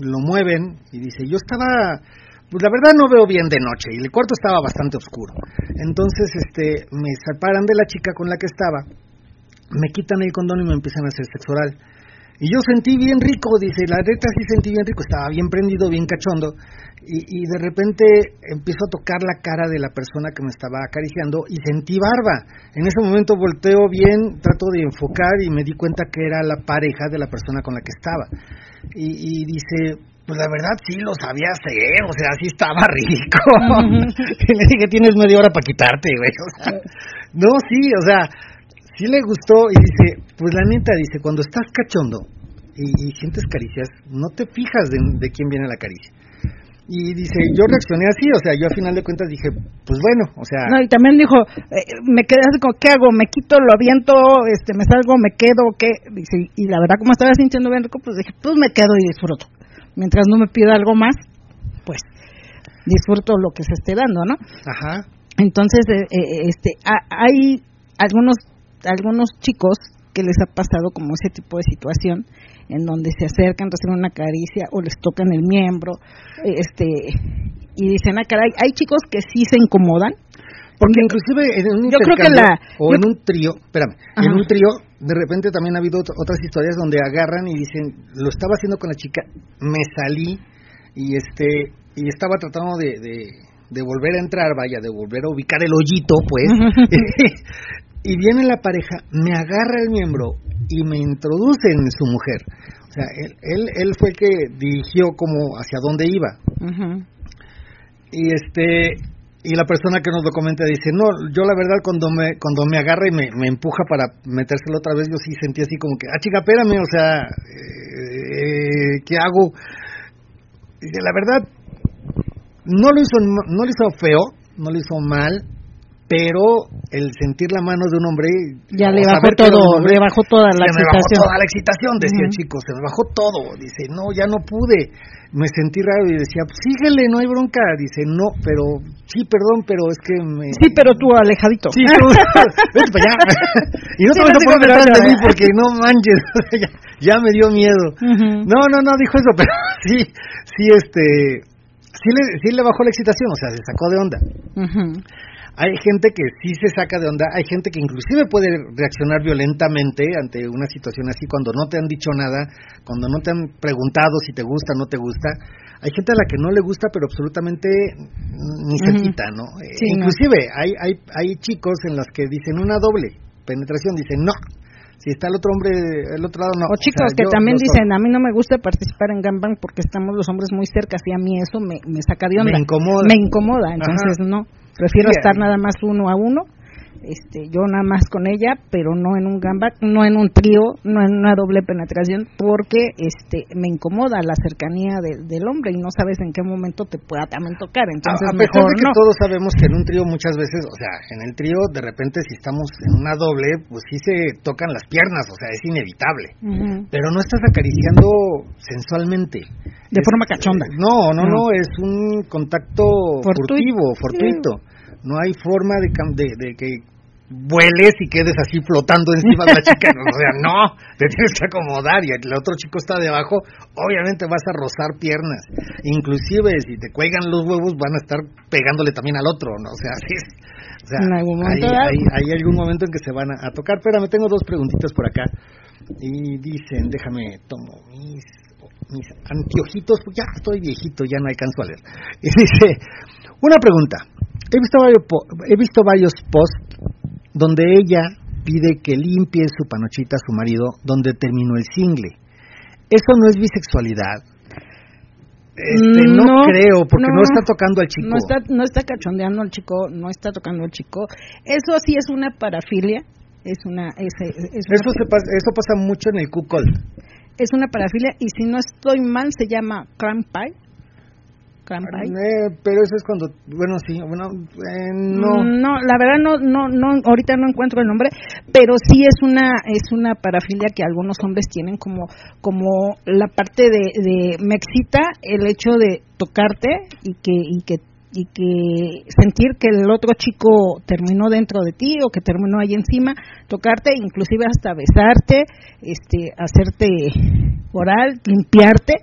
lo mueven y dice, yo estaba, pues la verdad no veo bien de noche y el cuarto estaba bastante oscuro. Entonces, este, me separan de la chica con la que estaba, me quitan el condón y me empiezan a hacer sexo oral. Y yo sentí bien rico, dice, la neta sí sentí bien rico, estaba bien prendido, bien cachondo, y, y de repente empiezo a tocar la cara de la persona que me estaba acariciando y sentí barba. En ese momento volteo bien, trato de enfocar y me di cuenta que era la pareja de la persona con la que estaba. Y, y dice, pues la verdad sí lo sabía hacer, o sea, sí estaba rico. y le dije, tienes media hora para quitarte, güey. O sea, no, sí, o sea, sí le gustó y dice, pues la neta, dice, cuando estás cachondo y, y sientes caricias, no te fijas de, de quién viene la caricia. Y dice, yo reaccioné así, o sea, yo a final de cuentas dije, pues bueno, o sea, No, y también dijo, eh, me quedé así como, ¿qué hago? ¿Me quito, lo aviento, este, me salgo, me quedo, qué? Dice, y la verdad, como estaba sintiendo bien rico, pues dije, pues me quedo y disfruto. Mientras no me pida algo más, pues disfruto lo que se esté dando, ¿no? ajá, Entonces, eh, eh, este, ha- hay algunos, algunos chicos que les ha pasado como ese tipo de situación en donde se acercan, reciben una caricia o les tocan el miembro, este, y dicen, ah, caray, hay chicos que sí se incomodan, porque inclusive en un Yo creo que la- o yo- en un trío, espérame, Ajá. en un trío, de repente también ha habido ot- otras historias donde agarran y dicen, lo estaba haciendo con la chica, me salí y este y estaba tratando de, de, de volver a entrar, vaya, de volver a ubicar el hoyito, pues, y viene la pareja, me agarra el miembro y me introduce en su mujer. O sea, él, él, él fue el que dirigió como hacia dónde iba. Y este y la persona que nos lo comenta dice, no, yo la verdad cuando me cuando me agarra y me, me empuja para metérselo otra vez, yo sí sentí así como que, ah, chica, espérame, o sea, eh, ¿qué hago? Dice, la verdad, no lo hizo no lo hizo feo, no lo hizo mal, pero el sentir la mano de un hombre ya le bajó todo, hombre, le bajó toda la se me bajó excitación. toda la excitación, decía el Ujú. chico, se me bajó todo. Dice, no, ya no pude. Me sentí raro y decía, pues síguele, no hay bronca. Dice, no, pero, sí, perdón, pero es que me... Sí, pero tú alejadito. Sí, tú, vete para allá. y no Sí, te vas a poner detrás de mí porque no manches, ya, ya me dio miedo. No, no, no dijo eso, pero sí, sí, este, sí le, sí le bajó la excitación, o sea, se sacó de onda. Ujú. Hay gente que sí se saca de onda, hay gente que inclusive puede reaccionar violentamente ante una situación así cuando no te han dicho nada, cuando no te han preguntado si te gusta o no te gusta. Hay gente a la que no le gusta, pero absolutamente ni se quita, ¿no? Eh, Sí, no. inclusive hay, hay, hay chicos en las que dicen una doble penetración, dicen no. Si está el otro hombre, el otro lado no. O chicos sea, que también dicen, a mí no me gusta participar en gangbang porque estamos los hombres muy cerca, y a mí eso me, me saca de Me onda. incomoda. Me incomoda, entonces Ajá. no. Prefiero Sí, estar nada más uno a uno, este, yo nada más con ella, pero no en un gangbang, no en un trío, no en una doble penetración, porque este me incomoda la cercanía de- del hombre y no sabes en qué momento te pueda también tocar, entonces a, a pesar mejor de que no. todos sabemos que en un trío muchas veces, o sea, en el trío de repente si estamos en una doble, pues sí se tocan las piernas, o sea, es inevitable. Pero no estás acariciando sensualmente. De Es- forma cachonda. eh, No, no, No. no, es un contacto Fortuito. furtivo, fortuito. No hay forma de, de, de que vueles y quedes así flotando encima de la chica. O sea, no, te tienes que acomodar y el otro chico está debajo, obviamente vas a rozar piernas. Inclusive si te cuelgan los huevos van a estar pegándole también al otro, ¿no? O sea, sí. O sea, hay, hay, hay algún momento en que se van a, a tocar. Espérame, tengo dos preguntitas por acá. Y dicen, déjame, tomo mis mis anteojitos, pues ya estoy viejito, ya no alcanzo a leer. Y dice, una pregunta. He visto varios, he visto varios posts donde ella pide que limpie su panochita a su marido donde terminó el single. ¿Eso no es bisexualidad? Este, no, No, creo, porque no, no, está tocando al chico. No está, no está cachondeando al chico, no está tocando al chico. Eso sí es una parafilia, es una, es, es- es una- Eso, se pasa, eso pasa mucho en el cuckold. es una parafilia y si no estoy mal se llama cram pie. Eh, pero eso es cuando, bueno, sí, bueno, eh, no. Mm, No, la verdad no, no, no, ahorita no encuentro el nombre, pero sí es una, es una parafilia que algunos hombres tienen como, como la parte de, de me excita el hecho de tocarte y que, y que y que sentir que el otro chico terminó dentro de ti o que terminó ahí encima, tocarte, inclusive hasta besarte, este, hacerte oral, limpiarte,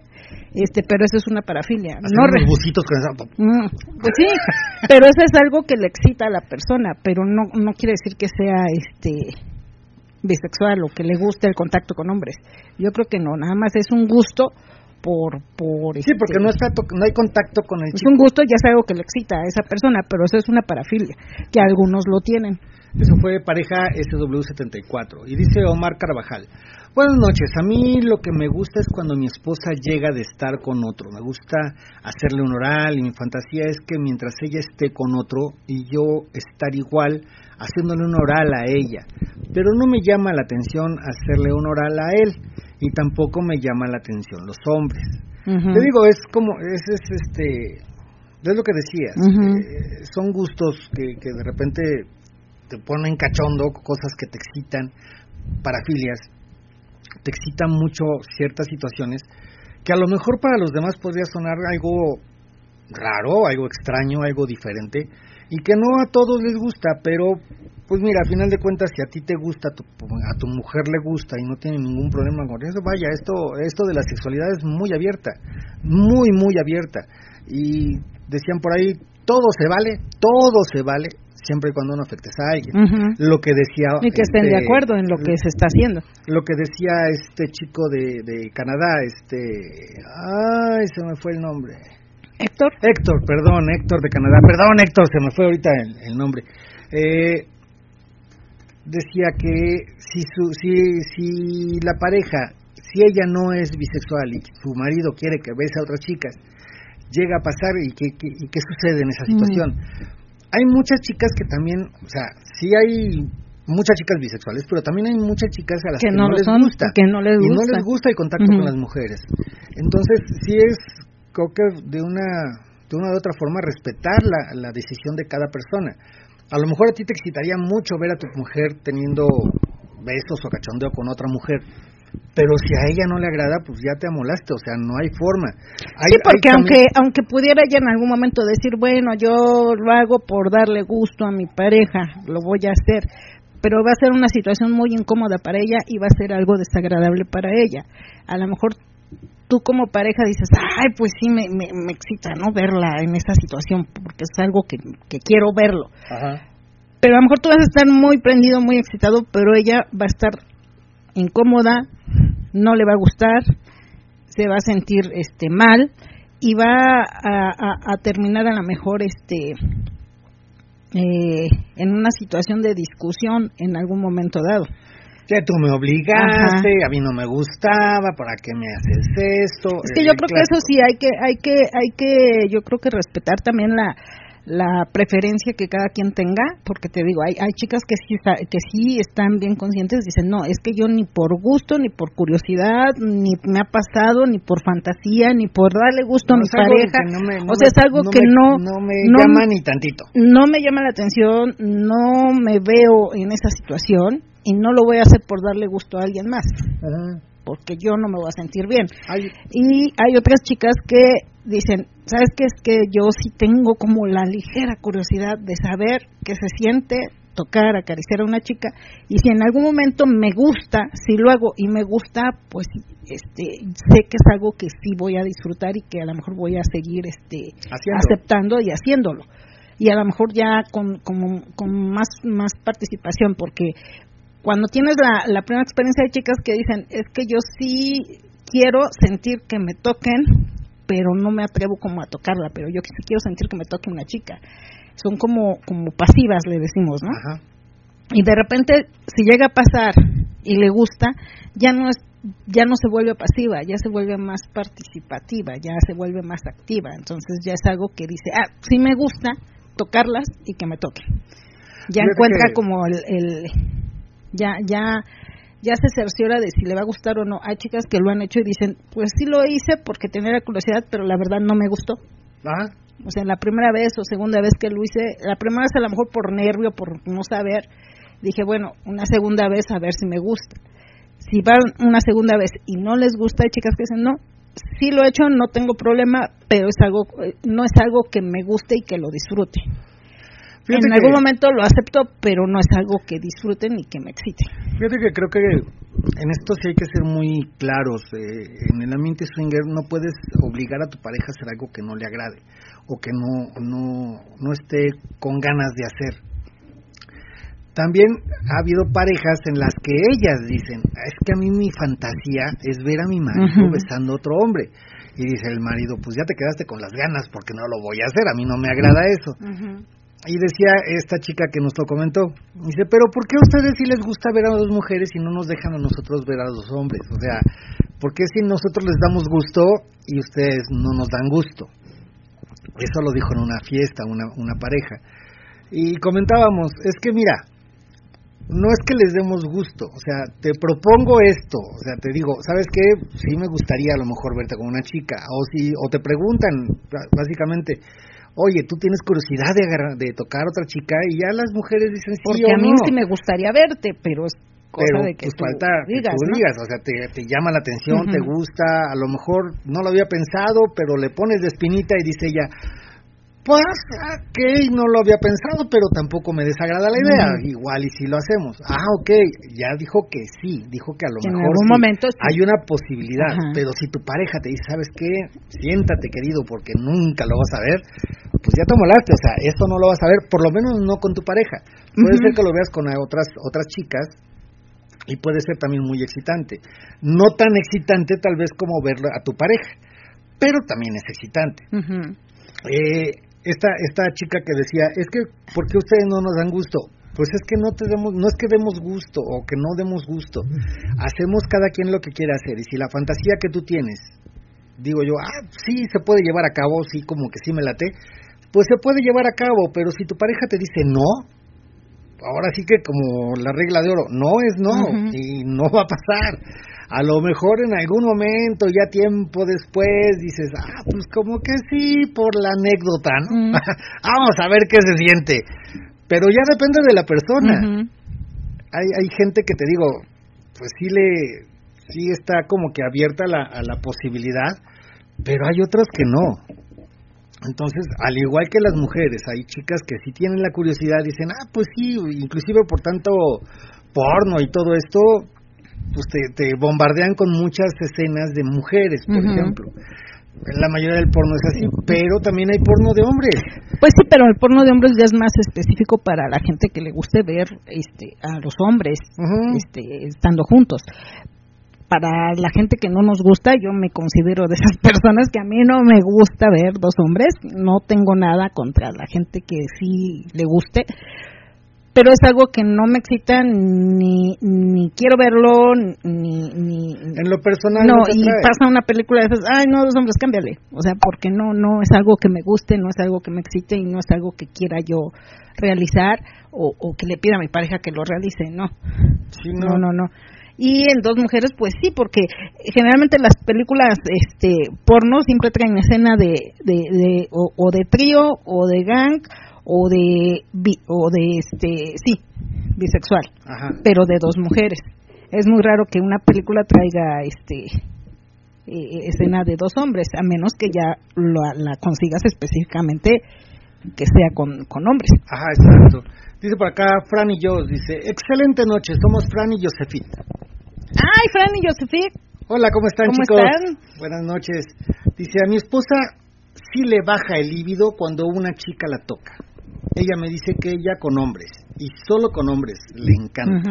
este, pero eso es una parafilia. No unos re- bucitos con Mm, pues sí, pero eso es algo que le excita a la persona, pero no no quiere decir que sea este bisexual o que le guste el contacto con hombres. Yo creo que no, nada más es un gusto por por Sí, porque este, no está no hay contacto con el es chico. un gusto, ya es algo que le excita a esa persona, pero eso es una parafilia, que algunos lo tienen. Eso fue pareja SW74. Y dice Omar Carvajal. Buenas noches. A mí lo que me gusta es cuando mi esposa llega de estar con otro. Me gusta hacerle un oral y mi fantasía es que mientras ella esté con otro y yo estar igual haciéndole un oral a ella. Pero no me llama la atención hacerle un oral a él y tampoco me llama la atención los hombres. Te digo, es como, es, es este, es lo que decías, eh, son gustos que, que de repente te ponen cachondo, cosas que te excitan, parafilias, te excitan mucho ciertas situaciones que a lo mejor para los demás podría sonar algo raro, algo extraño, algo diferente, y que no a todos les gusta, pero pues mira, a final de cuentas, si a ti te gusta, a tu, a tu mujer le gusta y no tiene ningún problema con eso, vaya, esto, esto de la sexualidad es muy abierta, muy, muy abierta. Y decían por ahí, todo se vale, todo se vale, siempre y cuando no afectes a alguien. Lo que decía... Y que estén de este, acuerdo en lo que se está haciendo. lo que decía este chico de, de Canadá, este, ay, se me fue el nombre. Héctor, Héctor, perdón, Héctor de Canadá, perdón Héctor, se me fue ahorita el, el nombre. Eh, decía que si, su, si, si la pareja, si ella no es bisexual y su marido quiere que bese a otras chicas, llega a pasar y qué que, y qué sucede en esa situación. Hay muchas chicas que también, o sea, sí hay muchas chicas bisexuales, pero también hay muchas chicas a las Que que, no les son, gusta. que no les y no les gusta el contacto con las mujeres. Entonces, sí es, creo que de una, de una u otra forma, respetar la, la decisión de cada persona. A lo mejor a ti te excitaría mucho ver a tu mujer teniendo besos o cachondeo con otra mujer. Pero si a ella no le agrada, pues ya te amolaste, o sea, no hay forma. Hay- sí, porque hay aunque aunque pudiera ella en algún momento decir, bueno, yo lo hago por darle gusto a mi pareja, lo voy a hacer, pero va a ser una situación muy incómoda para ella y va a ser algo desagradable para ella. A lo mejor tú como pareja dices, ay, pues sí, me, me, me excita, ¿no? Verla en esta situación, porque es algo que, que quiero verlo. Ajá. Pero a lo mejor tú vas a estar muy prendido, muy excitado, pero ella va a estar incómoda, no le va a gustar, se va a sentir este mal y va a, a- a terminar a lo mejor este eh, en una situación de discusión en algún momento dado. Que tú me obligaste, a mí no me gustaba, ¿para qué me haces esto? Es que yo creo que eso sí hay que hay que hay que yo creo que respetar también la la preferencia que cada quien tenga, porque te digo, hay hay chicas que sí que sí están bien conscientes, dicen, "No, es que yo ni por gusto, ni por curiosidad, ni me ha pasado, ni por fantasía, ni por darle gusto No, a mi pareja." no me- no o sea, es algo que me- no no me llama ni tantito. no me llama la atención, no me veo en esa situación y no lo voy a hacer por darle gusto a alguien más, porque yo no me voy a sentir bien. Ay, Y hay otras chicas que dicen, ¿sabes qué? Es que yo sí tengo como la ligera curiosidad de saber qué se siente tocar, acariciar a una chica y si en algún momento me gusta, si lo hago y me gusta, pues este sé que es algo que sí voy a disfrutar y que a lo mejor voy a seguir este Haciendo. aceptando y haciéndolo. Y a lo mejor ya con, con, con más, más participación, porque cuando tienes la, la primera experiencia de chicas que dicen, es que yo sí quiero sentir que me toquen, pero no me atrevo como a tocarla, pero yo sí quiero sentir que me toque una chica. Son como, como pasivas, le decimos, ¿no? Ajá. Y de repente, si llega a pasar y le gusta, ya no es ya no se vuelve pasiva, ya se vuelve más participativa, ya se vuelve más activa. Entonces ya es algo que dice, ah, sí me gusta tocarlas y que me toquen. Ya Fíjate encuentra que- como el, el- ya ya ya se cerciora de si le va a gustar o no. Hay chicas que lo han hecho y dicen, pues sí lo hice porque tenía la curiosidad, pero la verdad no me gustó. Ajá. O sea, la primera vez o segunda vez que lo hice, la primera vez a lo mejor por nervio, por no saber, dije, bueno, una segunda vez a ver si me gusta. Si van una segunda vez y no les gusta, hay chicas que dicen, no, sí lo he hecho, no tengo problema, pero es algo, eh, no es algo que me guste y que lo disfrute. Fíjate en que- algún momento lo acepto, pero no es algo que disfrute ni que me excite. Fíjate que creo que en esto sí hay que ser muy claros. eh, en el ambiente swinger no puedes obligar a tu pareja a hacer algo que no le agrade o que no, no, no esté con ganas de hacer. También ha habido parejas en las que ellas dicen, es que a mí mi fantasía es ver a mi marido besando a otro hombre. Y dice el marido, pues ya te quedaste con las ganas porque no lo voy a hacer, a mí no me agrada eso. Y decía esta chica que nos lo comentó, dice, pero ¿por qué a ustedes sí les gusta ver a dos mujeres y no nos dejan a nosotros ver a dos hombres? O sea, ¿por qué si nosotros les damos gusto y ustedes no nos dan gusto? Eso lo dijo en una fiesta una, una pareja. Y comentábamos, es que mira, no es que les demos gusto, o sea, te propongo esto, o sea, te digo, ¿sabes qué? Sí me gustaría a lo mejor verte con una chica, o si, o te preguntan, básicamente, oye, tú tienes curiosidad de, agarrar- de tocar a otra chica, y ya las mujeres dicen sí Porque o a mí no. sí me gustaría verte, pero es cosa pero de que pues tú falta que tú ¿no? digas, o sea, te, te llama la atención, te gusta, a lo mejor no lo había pensado, pero le pones de espinita y dice ella, pues, ok, no lo había pensado, pero tampoco me desagrada la idea, igual y si lo hacemos. Ah, ok, ya dijo que sí, dijo que a lo Que en mejor algún sí. momento sí. hay una posibilidad, Ajá. pero si tu pareja te dice, ¿sabes qué? Siéntate, querido, porque nunca lo vas a ver, pues ya te molaste, o sea, esto no lo vas a ver, por lo menos no con tu pareja. Puede ser que lo veas con otras otras chicas y puede ser también muy excitante. No tan excitante tal vez como ver a tu pareja, pero también es excitante. Eh, esta esta chica que decía, es que ¿por qué ustedes no nos dan gusto? Pues es que no te demos, no es que demos gusto o que no demos gusto. Hacemos cada quien lo que quiere hacer y si la fantasía que tú tienes, digo yo, ah, sí se puede llevar a cabo, sí como que sí me late, pues se puede llevar a cabo, pero si tu pareja te dice no, ahora sí que como la regla de oro, no es no y no va a pasar. A lo mejor en algún momento, ya tiempo después, dices, ah, pues como que sí, por la anécdota, ¿no? Mm. Vamos a ver qué se siente. Pero ya depende de la persona. Hay, hay gente que te digo, pues sí le, sí está como que abierta la, a la posibilidad, pero hay otras que no. Entonces, al igual que las mujeres, hay chicas que sí tienen la curiosidad, dicen, ah, pues sí, inclusive por tanto porno y todo esto, pues te, te bombardean con muchas escenas de mujeres, por ejemplo. La mayoría del porno es así, pero también hay porno de hombres. Pues sí, pero el porno de hombres ya es más específico para la gente que le guste ver este, a los hombres este, estando juntos. Para la gente que no nos gusta, yo me considero de esas personas que a mí no me gusta ver dos hombres. No tengo nada contra la gente que sí le guste, pero es algo que no me excita ni, ni quiero verlo, ni, ni, En lo personal, no, y pasa una película de esas, ay, no, dos hombres, cámbiale. O sea, porque no, no es algo que me guste, no es algo que me excite y no es algo que quiera yo realizar o, o que le pida a mi pareja que lo realice, no. Sí, No, no, no. Y en dos mujeres, pues sí, porque generalmente las películas este porno siempre traen escena de, de, de o, o de trío o de gang o de bi- o de este sí bisexual Ajá. pero de dos mujeres. Es muy raro que una película traiga este eh, escena de dos hombres, a menos que ya la, la consigas específicamente que sea con, con hombres. Ajá, exacto. Dice por acá Fran y yo, dice, excelente noche, somos Fran y Josefita. ¡Ay, Fran y Josephine! Hola, ¿cómo están ¿Cómo chicos? están? Buenas noches. Dice, a mi esposa sí le baja el líbido cuando una chica la toca. Ella me dice que ella con hombres y solo con hombres le encanta.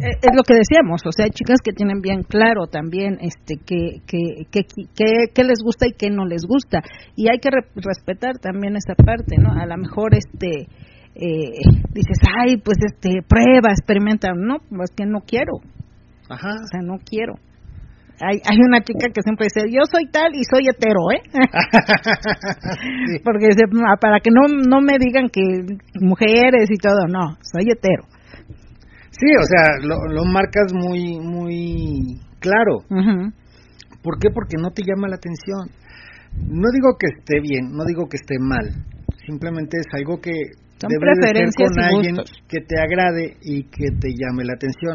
Eh, Es lo que decíamos, o sea, hay chicas que tienen bien claro también este que que, que, que- que les gusta y que no les gusta y hay que re- respetar también esa parte, ¿no? A lo mejor este eh, dices, ay, pues este prueba, experimenta, no, pues que no quiero, Ajá. o sea, no quiero. Hay, hay una chica que siempre dice, yo soy tal y soy hetero, ¿eh? Sí. Porque "Ah, para que no, no me digan que mujeres y todo, no, soy hetero. Sí, o sea, lo, lo marcas muy, muy claro. Ujú. ¿Por qué? Porque no te llama la atención. No digo que esté bien, no digo que esté mal. Simplemente es algo que Son debe de ser preferencias con y alguien gustos. que te agrade y que te llame la atención.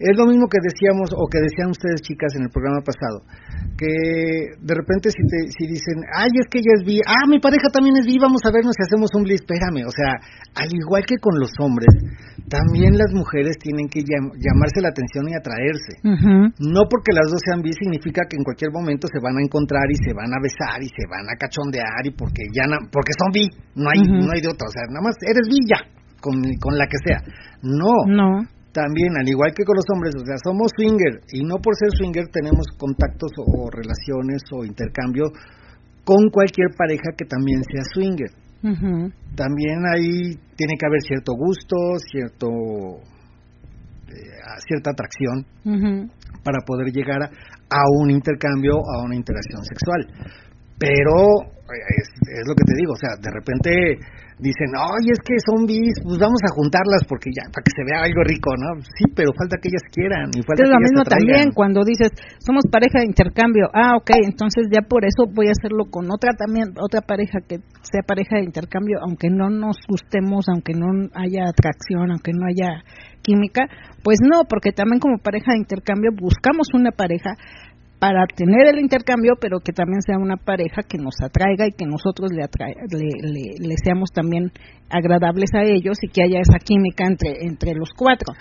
Es lo mismo que decíamos o que decían ustedes chicas en el programa pasado, que de repente si te si dicen, "Ay, es que ella es bi, ah, mi pareja también es bi, vamos a vernos si hacemos un bliss." Espérame, o sea, al igual que con los hombres, también las mujeres tienen que llam- llamarse la atención y atraerse. No porque las dos sean bi significa que en cualquier momento se van a encontrar y se van a besar y se van a cachondear y porque ya na- porque son bi, no hay no hay de otra, o sea, nada más eres ya con, con la que sea. No, No. también al igual que con los hombres, o sea, somos swinger y no por ser swinger tenemos contactos o, o relaciones o intercambio con cualquier pareja que también sea swinger. También ahí tiene que haber cierto gusto, cierto eh, cierta atracción para poder llegar a, a un intercambio, a una interacción sexual. Pero eh, es, es lo que te digo, o sea, de repente dicen, ay, es que son bis, pues vamos a juntarlas porque ya, para que se vea algo rico, ¿no? Sí, pero falta que ellas quieran y falta Es que lo ellas mismo también cuando dices, somos pareja de intercambio. Ah, ok, entonces ya por eso voy a hacerlo con otra también, otra pareja que sea pareja de intercambio, aunque no nos gustemos, aunque no haya atracción, aunque no haya química. Pues no, porque también como pareja de intercambio buscamos una pareja para tener el intercambio, pero que también sea una pareja que nos atraiga y que nosotros le, atrae- le, le- le seamos también agradables a ellos y que haya esa química entre, entre los cuatro.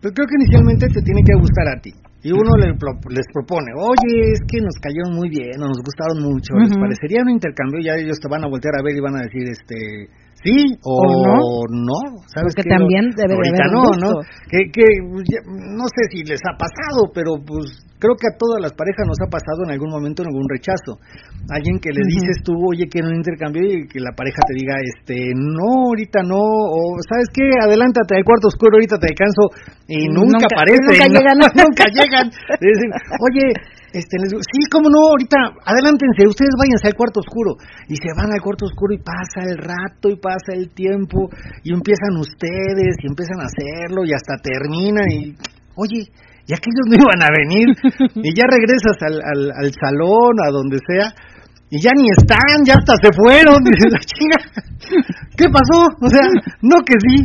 Pues creo que inicialmente te tiene que gustar a ti. Y uno le pro- les propone, oye, es que nos cayeron muy bien, o nos gustaron mucho, les parecería un intercambio, ya ellos te van a voltear a ver y van a decir, este, sí o, O no, ¿sabes qué? también debe de haber no. ¿no? Que, que ya- no sé si les ha pasado, pero pues creo que a todas las parejas nos ha pasado en algún momento en algún rechazo. Alguien que le dices tú, oye, quiero un intercambio y que la pareja te diga, este, no, ahorita no, o sabes qué, adelántate al cuarto oscuro, ahorita te alcanzo y nunca, Nunca- aparecen. nunca ¿no? llegan. nunca llegan. Le dicen, oye, este, les digo, sí, cómo no, ahorita, adelántense, ustedes váyanse al cuarto oscuro. Y se van al cuarto oscuro y pasa el rato y pasa el tiempo y empiezan ustedes y empiezan a hacerlo y hasta terminan y, oye, y aquellos no iban a venir y ya regresas al, al, al salón, a donde sea. Y ya ni están, ya hasta se fueron. Dices, "Ah, chinga, ¿qué pasó? O sea, no que sí.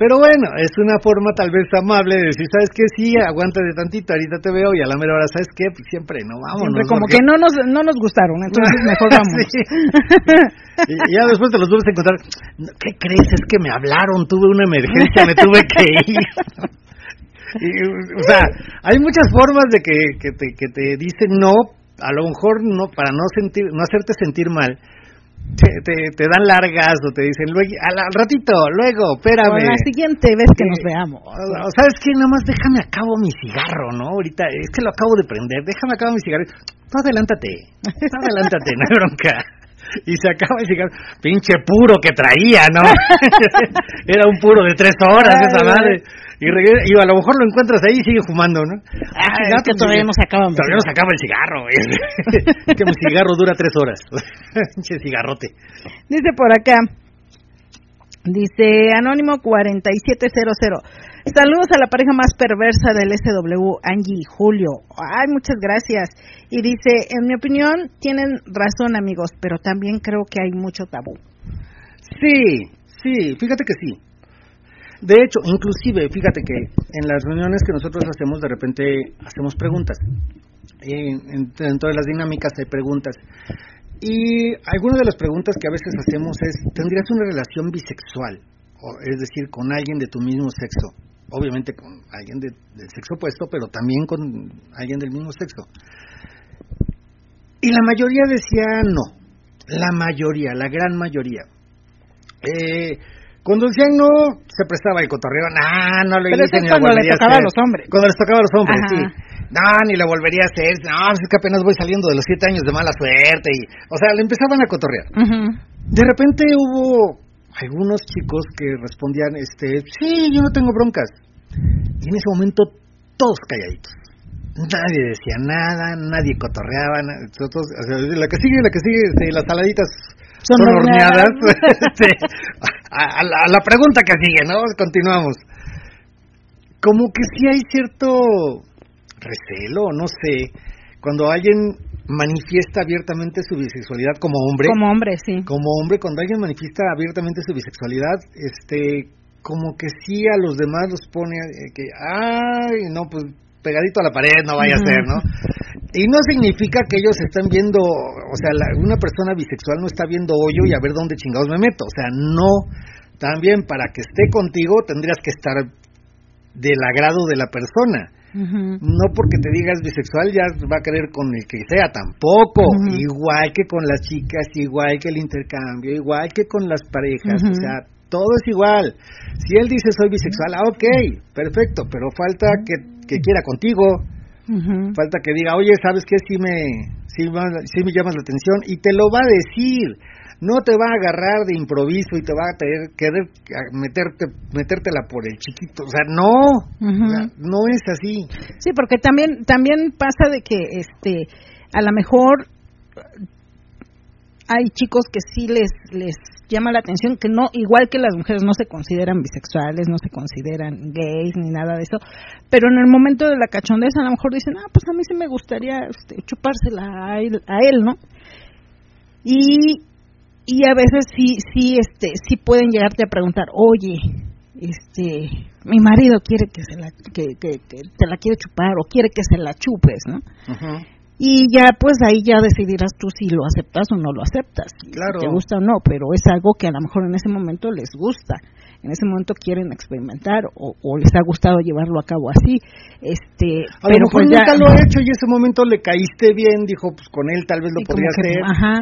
Pero bueno, es una forma tal vez amable de decir, ¿sabes qué? Sí, aguántate tantito, ahorita te veo y a la mera hora, ¿sabes qué? Pues siempre, no, vámonos. Siempre como porque- que no nos, no nos gustaron, entonces mejor vamos. Y ya después te los vuelves a encontrar. "No, ¿Qué crees? Es que me hablaron, tuve una emergencia, me tuve que ir. Y, o sea, hay muchas formas de que, que, te, que te dicen no, a lo mejor no, para no sentir, no hacerte sentir mal. Te, te, te dan largas o te dicen luego al, al ratito, luego, espérame. la siguiente vez que nos veamos. O- o ¿Sabes qué? Nada más déjame acabo mi cigarro, ¿no? Ahorita, es que lo acabo de prender, déjame acabo mi cigarro. Tú adelántate, tú adelántate, no hay bronca. Y se acaba el cigarro, pinche puro que traía, ¿no? Era un puro de tres horas esa madre. Y, regresa- y a lo mejor lo encuentras ahí y sigue fumando, ¿no? Ah, es que todavía no se acaba Todavía no se acaba el cigarro, que mi cigarro dura tres horas. Pinche cigarrote. Dice por acá, dice Anónimo 4700. Saludos a la pareja más perversa del SW, Angie Julio. Ay, muchas gracias. Y dice, en mi opinión, tienen razón amigos, pero también creo que hay mucho tabú. Sí, sí, fíjate que sí. De hecho, inclusive, fíjate que en las reuniones que nosotros hacemos, de repente hacemos preguntas. En, en- dentro de las dinámicas hay preguntas. Y algunas de las preguntas que a veces hacemos es, ¿tendrías una relación bisexual? O, es decir, con alguien de tu mismo sexo. Obviamente con alguien de- del sexo opuesto, pero también con alguien del mismo sexo. Y la mayoría decía no. La mayoría, la gran mayoría. Eh, Cuando decían no, se prestaba el cotorreo, nah, no lo Pero hice eso es cuando le a tocaba a los hombres. Cuando les tocaba a los hombres, Ajá. sí. No, ni lo volvería a hacer. No, es que apenas voy saliendo de los siete años de mala suerte. y O sea, le empezaban a cotorrear. De repente hubo algunos chicos que respondían, este, sí, yo no tengo broncas. Y en ese momento todos calladitos. Nadie decía nada, nadie cotorreaba. todos- o sea, la que sigue, la que sigue, este, las saladitas Son son, horneadas. horneadas. Este, a, a la, a la pregunta que sigue, ¿no? Continuamos. Como que sí hay cierto recelo, no sé, cuando alguien manifiesta abiertamente su bisexualidad como hombre, Como hombre, sí. como hombre, cuando alguien manifiesta abiertamente su bisexualidad, este, como que sí a los demás los pone eh, que, ay, no, pues pegadito a la pared no vaya a ser, ¿no? Y no significa que ellos están viendo, o sea, la- una persona bisexual no está viendo hoyo y a ver dónde chingados me meto, o sea, no. También para que esté contigo tendrías que estar del agrado de la persona. No porque te digas bisexual ya va a querer con el que sea, tampoco. Igual que con las chicas, igual que el intercambio, igual que con las parejas, o sea, todo es igual. Si él dice soy bisexual, ah, ok, perfecto, pero falta que, que quiera contigo, falta que diga, oye, ¿sabes qué? Sí me, me- sí me llamas la atención y te lo va a decir. No te va a agarrar de improviso y te va a tener, a- meterte, metértela por el chiquito. O sea, no, Ujú. o sea, no es así. Sí, porque también también pasa de que este a lo mejor eh, hay chicos que sí les les llama la atención que no igual que las mujeres no se consideran bisexuales, no se consideran gays ni nada de eso, pero en el momento de la cachondez a lo mejor dicen, "Ah, pues a mí sí me gustaría este, chupársela a él, a él, ¿no?" Y y a veces sí sí este sí pueden llegarte a preguntar, "Oye, este mi marido quiere que se la que, que, que te la quiere chupar o quiere que se la chupes no Ujú. y ya pues ahí ya decidirás tú si lo aceptas o no lo aceptas si Claro. te gusta o no pero es algo que a lo mejor en ese momento les gusta en ese momento quieren experimentar o, o les ha gustado llevarlo a cabo así este A pero lo mejor pues ya nunca lo ha hecho y ese momento le caíste bien, dijo, pues con él tal vez lo podría que, hacer ajá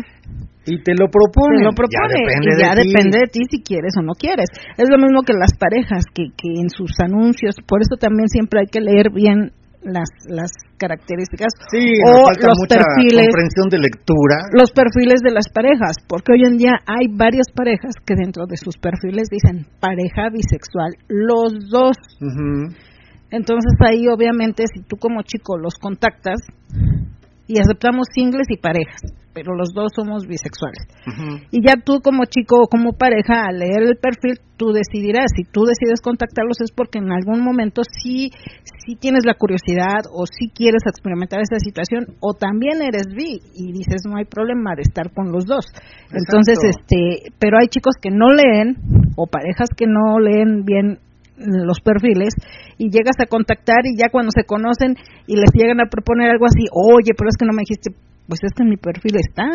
y te lo propone. te lo propone Ya depende y de ya ti. depende de ti si quieres o no quieres. Es lo mismo que las parejas, que, que en sus anuncios, por eso también siempre hay que leer bien las, las características Sí, o falta los mucha perfiles comprensión de lectura. los perfiles de las parejas, porque hoy en día hay varias parejas que dentro de sus perfiles dicen pareja bisexual, los dos. Entonces ahí obviamente si tú como chico los contactas y aceptamos singles y parejas, pero los dos somos bisexuales. Y ya tú como chico o como pareja, al leer el perfil, tú decidirás. Si tú decides contactarlos es porque en algún momento sí, sí tienes la curiosidad o sí quieres experimentar esa situación o también eres bi y dices no hay problema de estar con los dos. Entonces, este, pero hay chicos que no leen o parejas que no leen bien los perfiles y llegas a contactar y ya cuando se conocen y les llegan a proponer algo así, oye, pero es que no me dijiste, pues es que en mi perfil está.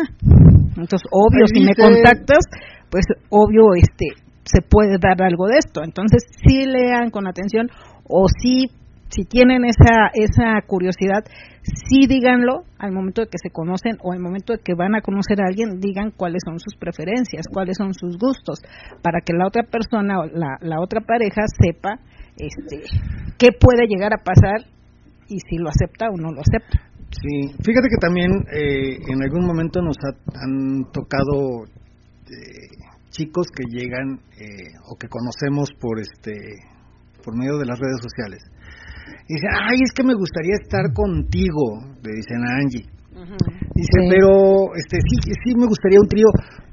Entonces, obvio, si me contactas, pues obvio, este, se puede dar algo de esto. Entonces, sí lean con atención o sí, si tienen esa, esa curiosidad, sí díganlo al momento de que se conocen o al momento de que van a conocer a alguien, digan cuáles son sus preferencias, cuáles son sus gustos, para que la otra persona o la, la otra pareja sepa este, qué puede llegar a pasar y si lo acepta o no lo acepta. Sí, fíjate que también eh, en algún momento nos ha- han tocado eh, chicos que llegan eh, o que conocemos por este por medio de las redes sociales. Y dicen, ay, es que me gustaría estar contigo, le dicen a Angie. Dice, Sí. pero este sí, sí me gustaría un trío,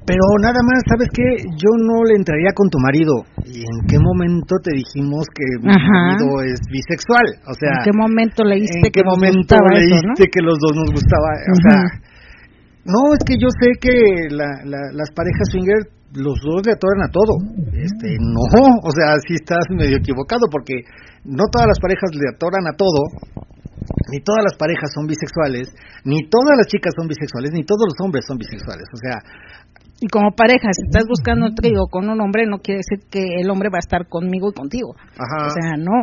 pero nada más, ¿sabes qué? Yo no le entraría con tu marido. ¿Y en qué momento te dijimos que mi Ajá. marido es bisexual? O sea, ¿En qué momento leíste ¿En qué que nos momento gustaba eso, leíste no? que los dos nos gustaba? O sea, no, es que yo sé que la- la- las parejas swinger, los dos le atoran a todo. Este, no, o sea, sí estás medio equivocado porque no todas las parejas le atoran a todo, ni todas las parejas son bisexuales, ni todas las chicas son bisexuales, ni todos los hombres son bisexuales. O sea, Y como pareja, si estás buscando un trío con un hombre, no quiere decir que el hombre va a estar conmigo y contigo. ajá. O sea, no.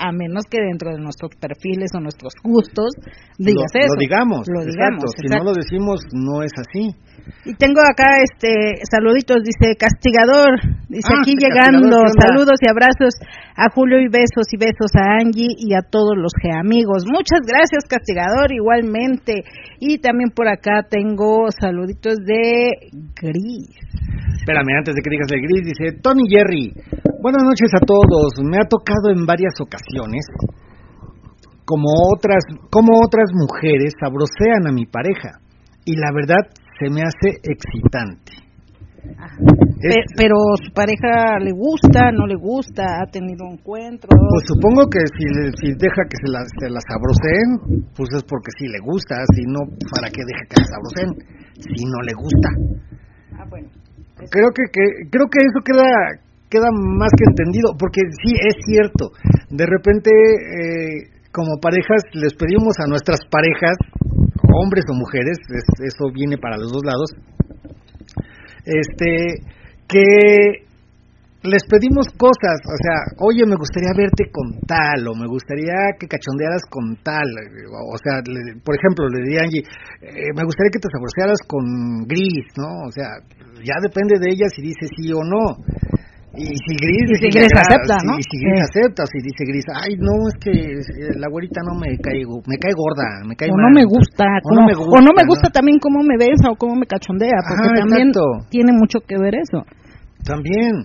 A menos que dentro de nuestros perfiles o nuestros gustos digas lo, eso. Lo digamos, lo exacto. digamos. Si no lo decimos, no es así. Y tengo acá este saluditos, dice Castigador, dice Ah, aquí llegando, saludos y abrazos a Julio y besos y besos a Angie y a todos los G amigos. Muchas gracias Castigador, igualmente. Y también por acá tengo saluditos de Gris. Espérame, antes de que digas el gris, dice Tony Jerry. Buenas noches a todos. Me ha tocado en varias ocasiones, como otras, como otras mujeres sabrosean a mi pareja. Y la verdad, se me hace excitante. Es- Pe- pero su pareja le gusta, no le gusta, ha tenido encuentros. Pues supongo que si, si deja que se la, se la sabroseen, pues es porque sí le gusta, si no, ¿para qué deja que la sabroseen? Si no le gusta. Ah, bueno. Creo que, que creo que eso queda queda más que entendido, porque sí es cierto. De repente, eh, como parejas, les pedimos a nuestras parejas, hombres o mujeres, es- eso viene para los dos lados, este, que les pedimos cosas, o sea, oye, me gustaría verte con tal, o me gustaría que cachondearas con tal, o sea, le- por ejemplo, le diría Angie, eh, me gustaría que te saborearas con Gris, ¿no? O sea, ya depende de ella si dice sí o no. Y si Gris, Y si Gris acepta, ¿no? Y si Gris Sí. acepta, si dice Gris, ay, no, es que eh, la güerita no me cae, me cae gorda, me cae o mal. no me gusta, O como- no me gusta, o no me ¿no? gusta también cómo me besa o cómo me cachondea, porque Ajá, también exacto. tiene mucho que ver eso. También.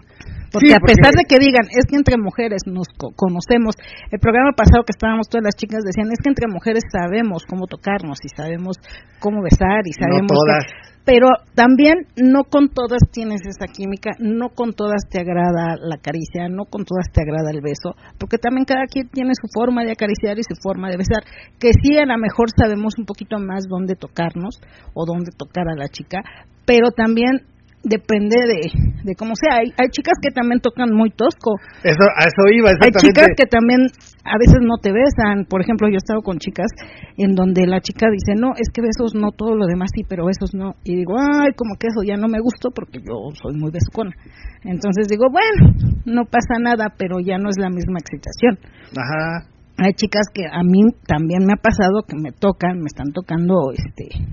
Porque Sí, a pesar de que digan, es que entre mujeres nos co- conocemos, el programa pasado que estábamos todas las chicas decían, es que entre mujeres sabemos cómo tocarnos y sabemos cómo besar y No sabemos todas. que- pero también no con todas tienes esa química, no con todas te agrada la caricia, no con todas te agrada el beso, porque también cada quien tiene su forma de acariciar y su forma de besar, que sí a lo mejor sabemos un poquito más dónde tocarnos o dónde tocar a la chica, pero también depende de, de cómo sea. Hay, hay chicas que también tocan muy tosco. Eso, a eso iba, Hay chicas que también a veces no te besan. Por ejemplo, yo he estado con chicas en donde la chica dice, no, es que besos no, todo lo demás sí, pero besos no. Y digo, ay, como que eso ya no me gustó porque yo soy muy bescona. Entonces digo, bueno, no pasa nada, pero ya no es la misma excitación. Ajá. Hay chicas que a mí también me ha pasado que me tocan, me están tocando, este,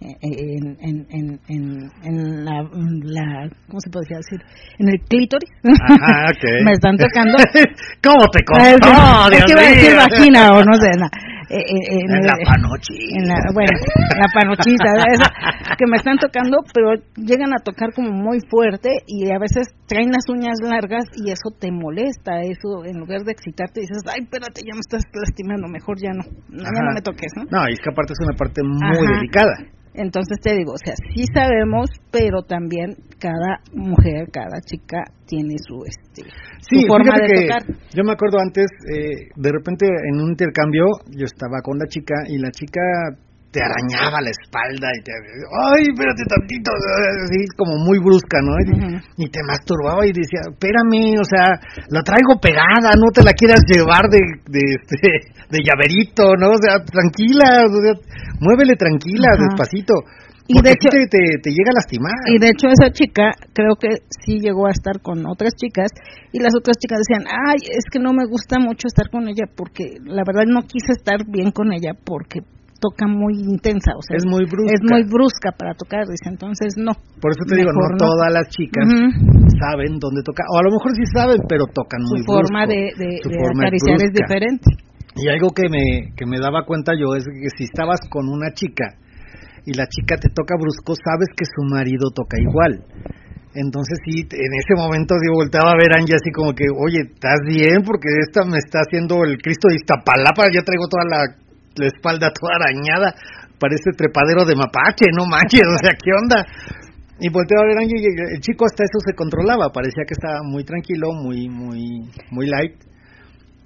en, en, en, en, en la, la, ¿cómo se podría decir? En el clítoris. Ajá, ok. me están tocando. ¿Cómo te costó? es, Dios que iba a decir vagina o no sé, na- eh, eh, En la panochita. en la- bueno, la panochita, esa, que me están tocando, pero llegan a tocar como muy fuerte y a veces traen las uñas largas y eso te molesta, eso en lugar de excitarte dices, ay, espérate, ya me estás lastimando, mejor ya no, no, ya no me toques, ¿no? No, y es que aparte es una parte muy Ajá. delicada. Entonces te digo, o sea, sí sabemos, pero también cada mujer, cada chica tiene su este Sí, su forma de que tocar. yo me acuerdo antes, eh, de repente en un intercambio, yo estaba con la chica y la chica te arañaba la espalda y te, ay, espérate tantito, así como muy brusca, ¿no? Y, te masturbaba y decía, espérame, o sea, la traigo pegada, no te la quieras llevar de, de, este, de llaverito, ¿no? O sea, tranquila, o sea, muévele tranquila, despacito. Y porque de hecho- te, te, te llega a lastimar. Y de hecho esa chica creo que sí llegó a estar con otras chicas y las otras chicas decían, ay, es que no me gusta mucho estar con ella porque la verdad no quise estar bien con ella porque toca muy intensa, o sea, Es muy brusca. Es muy brusca para tocar, dice, entonces no. Por eso te digo, no, todas las chicas saben dónde tocar, o a lo mejor sí saben, pero tocan Su muy forma brusco. de, de, Su de forma acariciar es diferente. Y algo que me, que me daba cuenta yo es que si estabas con una chica y la chica te toca brusco, sabes que su marido toca igual. Entonces sí, en ese momento yo volteaba a ver a Angie así como que, oye, ¿estás bien? Porque esta me está haciendo el Cristo de Iztapalapa, ya traigo toda la, la espalda toda arañada, parece trepadero de mapache, no manches, o sea, ¿qué onda? Y volteaba a ver y el chico hasta eso se controlaba, parecía que estaba muy tranquilo, muy, muy, muy light.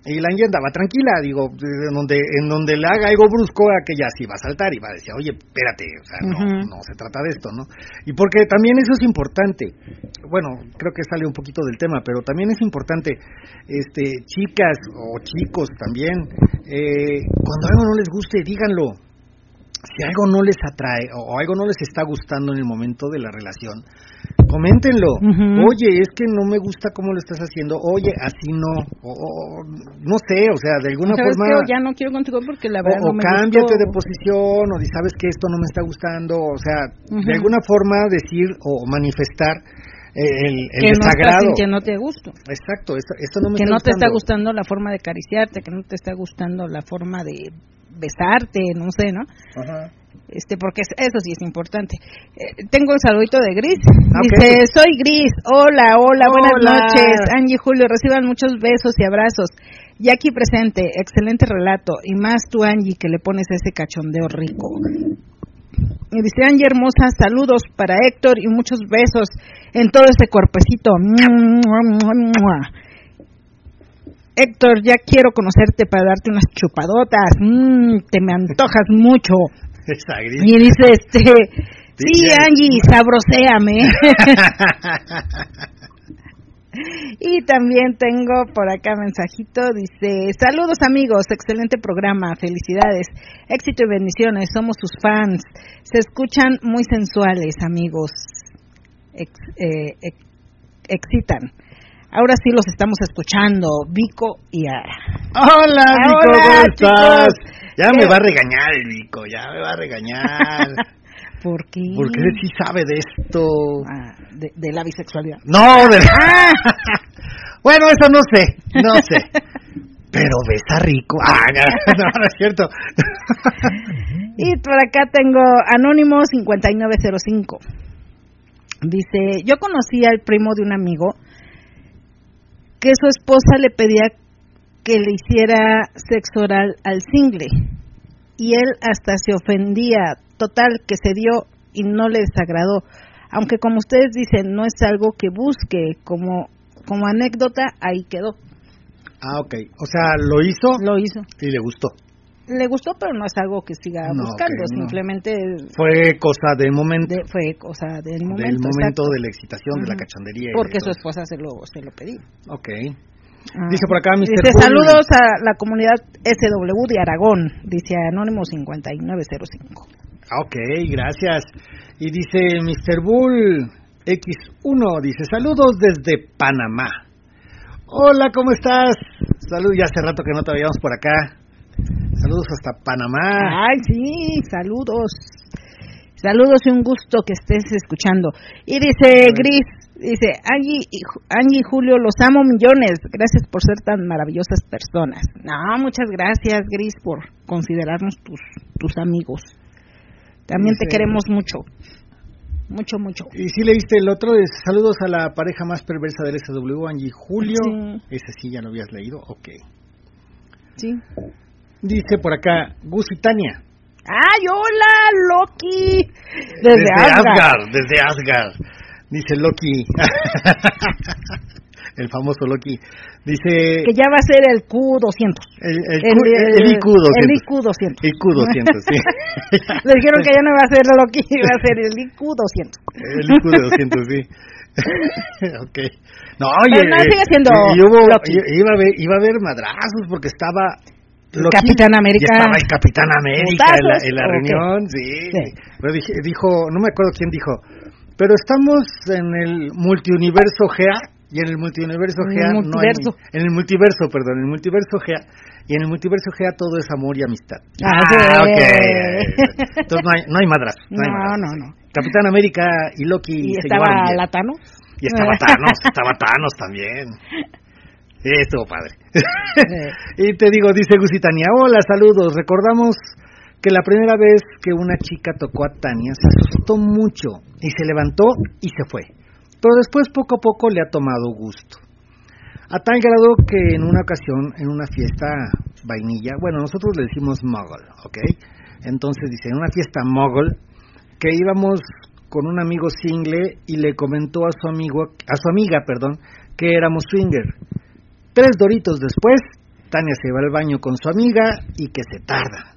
Y la Angie andaba tranquila, digo, en donde, en donde le haga algo brusco, a que ya sí va a saltar y va a decir, oye, espérate, o sea, no, no se trata de esto, ¿no? Y porque también eso es importante, bueno, creo que sale un poquito del tema, pero también es importante, este, chicas o chicos también, eh, cuando algo no les guste, díganlo, si algo no les atrae o algo no les está gustando en el momento de la relación, coméntenlo. Ujú. Oye, es que no me gusta cómo lo estás haciendo. Oye, así no. O, o- no sé, o sea, de alguna ¿Sabes forma. qué? Ya no quiero contigo porque la verdad o no me cámbiate gustó. de posición, o sabes que esto no me está gustando, o sea, Ujú. de alguna forma decir o manifestar eh, el, el que no desagrado. sintiéndote a gusto. Exacto, esto, esto no me que está no te está gustando. gustando la forma de acariciarte, que no te está gustando la forma de besarte, no sé, ¿no? Ajá. Este, porque es- eso sí es importante. Eh, tengo un saludito de Gris. Ah. Dice, soy Gris. Hola, hola, buenas noches. Angie Julio, reciban muchos besos y abrazos. Y aquí presente, excelente relato. Y más tú, Angie, que le pones ese cachondeo rico. Y dice, Angie hermosa, saludos para Héctor y muchos besos en todo ese cuerpecito. Héctor, ya quiero conocerte para darte unas chupadotas. Mm, te me antojas mucho. Y dice, este, sí, Angie, sabroséame. y también tengo por acá mensajito, dice, saludos amigos, excelente programa, felicidades, éxito y bendiciones, somos sus fans, se escuchan muy sensuales amigos, Ex- eh, ex- excitan. Ahora sí los estamos escuchando, Vico y Ara. Hola, Vico, ¿cómo estás? chicos. Ya ¿Qué? me va a regañar el Vico, ya me va a regañar. ¿Por qué? Porque él sí sabe de esto. Ah, de, de la bisexualidad. No, de... Bueno, eso no sé, no sé. Pero besa rico. Ah, no, no es cierto. Y por acá tengo Anónimo 5905. Dice, yo conocí al primo de un amigo que su esposa le pedía que le hiciera sexo oral al single y él hasta se ofendía, total que se dio y no le desagradó, aunque como ustedes dicen no es algo que busque, como como anécdota ahí quedó, Ah, ok. O sea, lo hizo lo hizo. y le gustó. Le gustó, pero no es algo que siga No, buscando, no. simplemente Fue cosa del momento. de- fue cosa del momento. del momento exacto. de la excitación, de la y Porque su esposa se lo, se lo pedía. Ok. Ah. Dice por acá, Mr. Dice, saludos a la comunidad SW de Aragón, dice Anónimo 5905. Ah, Ok, gracias. Y dice Mr. Bull X1, dice saludos desde Panamá. Hola, ¿cómo estás? Salud, ya hace rato que no te veíamos por acá. Saludos hasta Panamá. Ay, sí, saludos. Saludos y un gusto que estés escuchando. Y dice Gris, dice, Angie y, Angie y Julio, los amo millones. Gracias por ser tan maravillosas personas. No, muchas gracias, Gris, por considerarnos tus, tus amigos. También te queremos mucho. Mucho, mucho. Y si leíste el otro, de saludos a la pareja más perversa del SW, Angie y Julio. Sí. Ese sí, ya lo habías leído. Ok. Sí. Dice por acá, Gus y Tania. ¡Ay, hola, Loki! Desde, Asgard. desde Asgard. Dice Loki. el famoso Loki. Dice... Que ya va a ser el Q200. El, el, el IQ 200. El IQ200. IQ 200, sí. Le dijeron que ya no va a ser Loki, va a ser el IQ200. El IQ de 200, sí. ok. No, oye. Pero no, sigue siendo y hubo- Loki. Iba a, haber, iba a haber madrazos porque estaba. Loki Capitán América. Y estaba el Capitán América en la, en la reunión, sí. Sí. Pero dije- dijo, no me acuerdo quién dijo, pero estamos en el multiuniverso GA y en el multiuniverso En el GA no hay. multiverso. En el multiverso, perdón, en el multiverso GA. Y en el multiverso GA todo es amor y amistad. Ah, ok. Entonces no hay, no hay madrazos. No, hay No, madrazos. no, no. Capitán América y Loki Y se estaba. Latano. Y estaba Thanos, estaba Thanos también. Sí, estuvo padre. y te digo, dice Gusitania, hola, saludos. Recordamos que la primera vez que una chica tocó a Tania se asustó mucho y se levantó y se fue. Pero después poco a poco le ha tomado gusto. A tal grado que en una ocasión, en una fiesta vainilla, bueno, nosotros le decimos muggle, ¿ok? Entonces dice, en una fiesta muggle, que íbamos con un amigo single y le comentó a su amigo, a su amiga, perdón, que éramos swinger. Tres doritos después, Tania se va al baño con su amiga y que se tarda.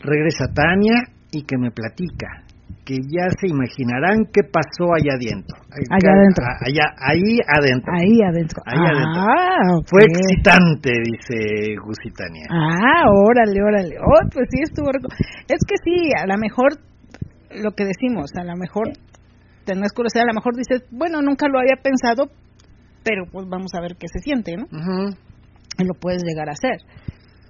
Regresa Tania y que me platica. Que ya se imaginarán qué pasó allá adentro. Allá adentro. Allá, ahí adentro. Ahí adentro. Ahí adentro. Ah, Fue ok. excitante, dice Gusitania. Ah, órale, órale. Oh, pues sí, estuvo rico. Es que sí, a lo mejor, lo que decimos, a lo mejor tenés curiosidad, a lo mejor dices, bueno, nunca lo había pensado, pero pues vamos a ver qué se siente, ¿no? Y lo puedes llegar a hacer.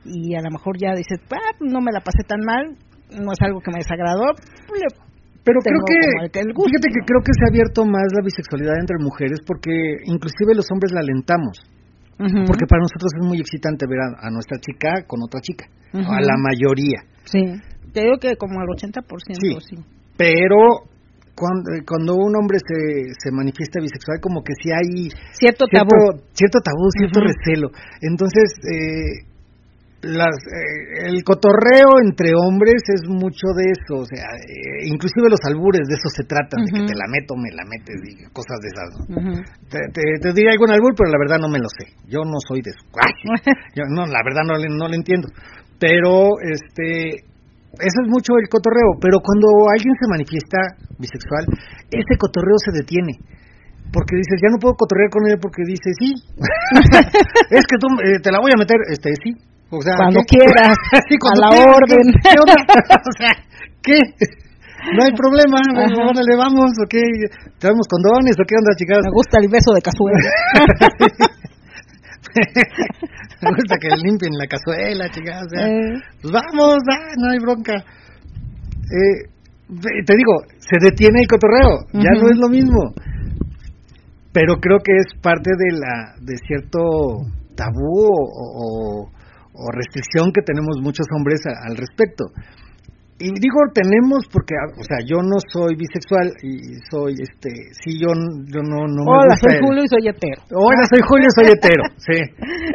Y a lo mejor ya dices, ah, no me la pasé tan mal, no es algo que me desagradó, le- Pero creo que, fíjate que creo que se ha abierto más la bisexualidad entre mujeres porque inclusive los hombres la alentamos. Porque para nosotros es muy excitante ver a, a nuestra chica con otra chica. A la mayoría. Sí, te digo que como al 80%, Sí. sí. Pero cuando, cuando un hombre se, se manifiesta bisexual, como que sí hay Cierto tabú. cierto, tabú, cierto recelo. Entonces, eh, las, eh, el cotorreo entre hombres es mucho de eso, o sea, eh, inclusive los albures de eso se tratan, de que te la meto, me la metes y cosas de esas. Te, te, te diría algún albur, pero la verdad no me lo sé. Yo no soy de eso. Yo no, la verdad no, le- no lo entiendo. Pero, este, eso es mucho el cotorreo. Pero cuando alguien se manifiesta bisexual, ese cotorreo se detiene. Porque dices, ya no puedo cotorrear con él porque dice, sí. es que tú, eh, te la voy a meter, este, sí. O sea, Cuando ¿qué? quieras, cuando a la quieras, orden. ¿qué, qué onda? o sea, ¿qué? No hay problema, Ajá. órale, vamos, ¿o qué? ¿Traemos condones o qué onda, chicas? Me gusta el beso de cazuela. Me gusta que limpien la cazuela, chicas. O sea, Eh. pues vamos, ah, no hay bronca. Eh, te digo, se detiene el cotorreo, ya no es lo mismo. Pero creo que es parte de la de cierto tabú o, o- o restricción que tenemos muchos hombres a- al respecto. Y digo tenemos porque, ah, o sea, yo no soy bisexual y soy, este, sí, yo, yo no, no me Hola, gusta soy el- Julio y soy hetero. Hola, soy Julio, soy hetero, sí.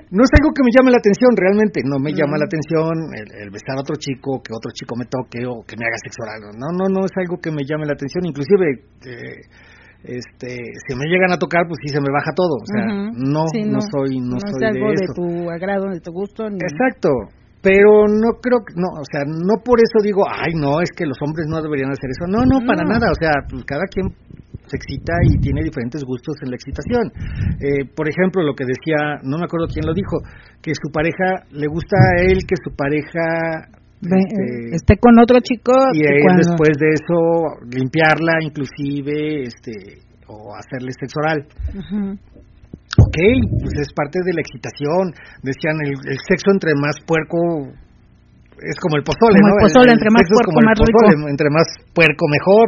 No es algo que me llame la atención, realmente. No me llama Mm. la atención el, el besar a otro chico, que otro chico me toque o que me haga sexo oral. No, no, no es algo que me llame la atención. Inclusive, eh, este, si me llegan a tocar, pues sí se me baja todo. O sea, no, Sí, no, soy, no, es soy algo de tu agrado, de tu gusto. Ni... Exacto. Pero no creo que, no, o sea, no por eso digo, ay, no, es que los hombres no deberían hacer eso. No, no, para No. nada. O sea, pues cada quien se excita y tiene diferentes gustos en la excitación. Eh, por ejemplo, lo que decía, no me acuerdo quién lo dijo, que su pareja, le gusta a él que su pareja este, esté con otro chico y que él cuando- después de eso limpiarla inclusive, este, o hacerle sexo oral. Ujú. Ok, pues es parte de la excitación. Decían, el, el sexo entre más puerco es como el pozole, Como ¿no? el pozole, entre más puerco, como el más rico. pozole, Entre más puerco, mejor.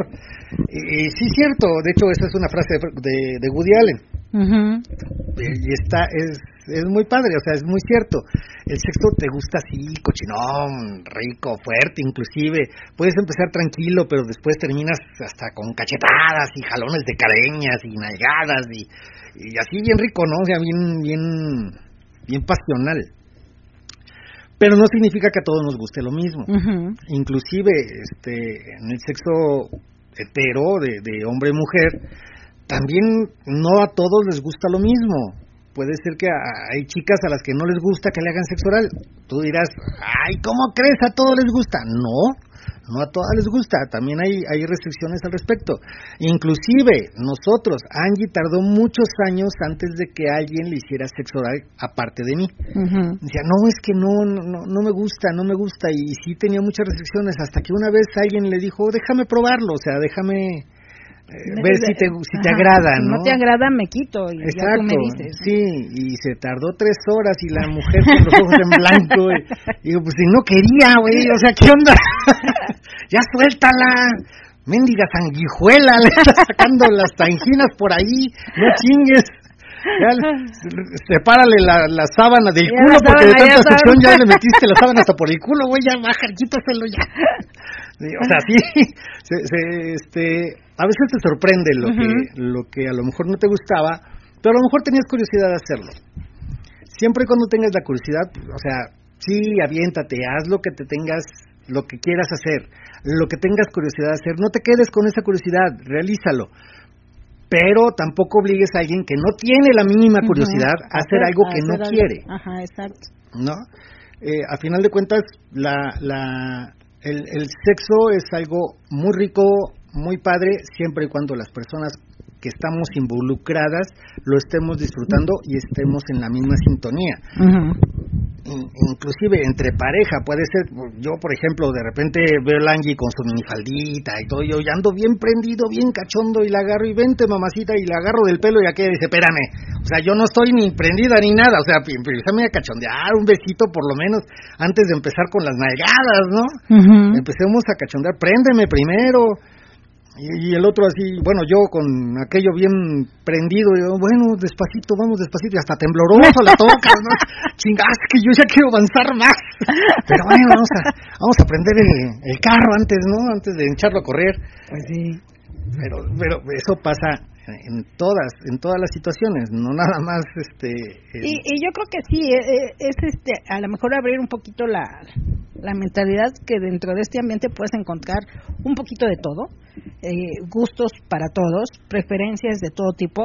Y, y sí, cierto. De hecho, esa es una frase de, de- de Woody Allen. Eh, Y está, es, es muy padre, o sea, es muy cierto. El sexo te gusta así, cochinón, rico, fuerte, inclusive. Puedes empezar tranquilo, pero después terminas hasta con cachetadas y jalones de careñas y nalgadas y, y así bien rico, ¿no? O sea, bien, bien, bien pasional. Pero no significa que a todos nos guste lo mismo Ujú. inclusive este en el sexo hetero de, de hombre y mujer también no a todos les gusta lo mismo puede ser que hay chicas a las que no les gusta que le hagan sexo oral. Tú dirás ay cómo crees a todos les gusta no no a todas les gusta. También hay hay restricciones al respecto. Inclusive nosotros Angie tardó muchos años antes de que alguien le hiciera sexo oral aparte de mí. Ujú. Decía, no, es que no, no, no me gusta, no me gusta. Y sí tenía muchas restricciones hasta que una vez alguien le dijo, déjame probarlo, o sea, déjame ver si te, si te Ajá. agrada, Si ¿no? no te agrada, me quito y ya tú Exacto, me dices. sí, y se tardó tres horas y la mujer con los ojos en blanco. Y, digo, pues si no quería, güey, o sea, ¿qué onda? ya suéltala, mendiga sanguijuela, le está sacando las tanginas por ahí, no chingues. Sepárale la, la sábana del Ya culo porque de sábana, tanta succión ya le metiste la sábana hasta por el culo, güey, ya baja, quítaselo ya. Sí, O sea, sí, se, se, este, a veces te sorprende lo que lo que a lo mejor no te gustaba, pero a lo mejor tenías curiosidad de hacerlo. Siempre y cuando tengas la curiosidad, o sea, sí, aviéntate, haz lo que te tengas, lo que quieras hacer, lo que tengas curiosidad de hacer, no te quedes con esa curiosidad, realízalo. Pero tampoco obligues a alguien que no tiene la mínima curiosidad a hacer algo que no algo. quiere. Ajá, exacto. ¿no? Eh, a final de cuentas, la, la, el, el sexo es algo muy rico, muy padre siempre y cuando las personas que estamos involucradas lo estemos disfrutando y estemos en la misma sintonía. In- inclusive entre pareja puede ser yo por ejemplo de repente veo a Angie con su minifaldita y todo yo ya ando bien prendido bien cachondo y la agarro y vente mamacita y la agarro del pelo y aquella dice espérame o sea yo no estoy ni prendida ni nada o sea empezame a cachondear un besito por lo menos antes de empezar con las nalgadas no Ujú. empecemos a cachondear préndeme primero y, y el otro así, bueno, yo con aquello bien prendido, yo, bueno, despacito, vamos despacito, y hasta tembloroso la toca, ¿no? Chingas, que yo ya quiero avanzar más. Pero bueno, vamos a, vamos a prender el, el carro antes, ¿no? Antes de echarlo a correr. Pues sí. Pero, pero eso pasa en todas, en todas las situaciones, no nada más, este... Y, y yo creo que sí, eh, eh, es este, a lo mejor abrir un poquito la, la mentalidad que dentro de este ambiente puedes encontrar un poquito de todo, eh, gustos para todos, preferencias de todo tipo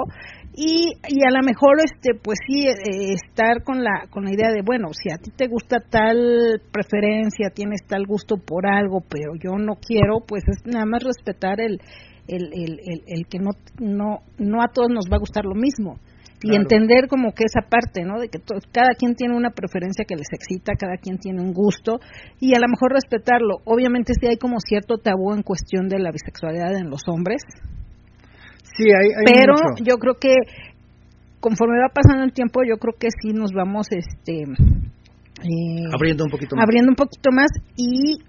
y, y a lo mejor este pues sí eh, estar con la con la idea de bueno si a ti te gusta tal preferencia tienes tal gusto por algo pero yo no quiero pues es nada más respetar el el, el, el, el que no no no a todos nos va a gustar lo mismo y entender como que esa parte, ¿no? De que to- cada quien tiene una preferencia que les excita, cada quien tiene un gusto y a lo mejor respetarlo. Obviamente sí hay como cierto tabú en cuestión de la bisexualidad en los hombres, sí, hay, hay pero mucho. yo creo que conforme va pasando el tiempo, yo creo que sí nos vamos este eh, Abriendo un poquito más. abriendo un poquito más y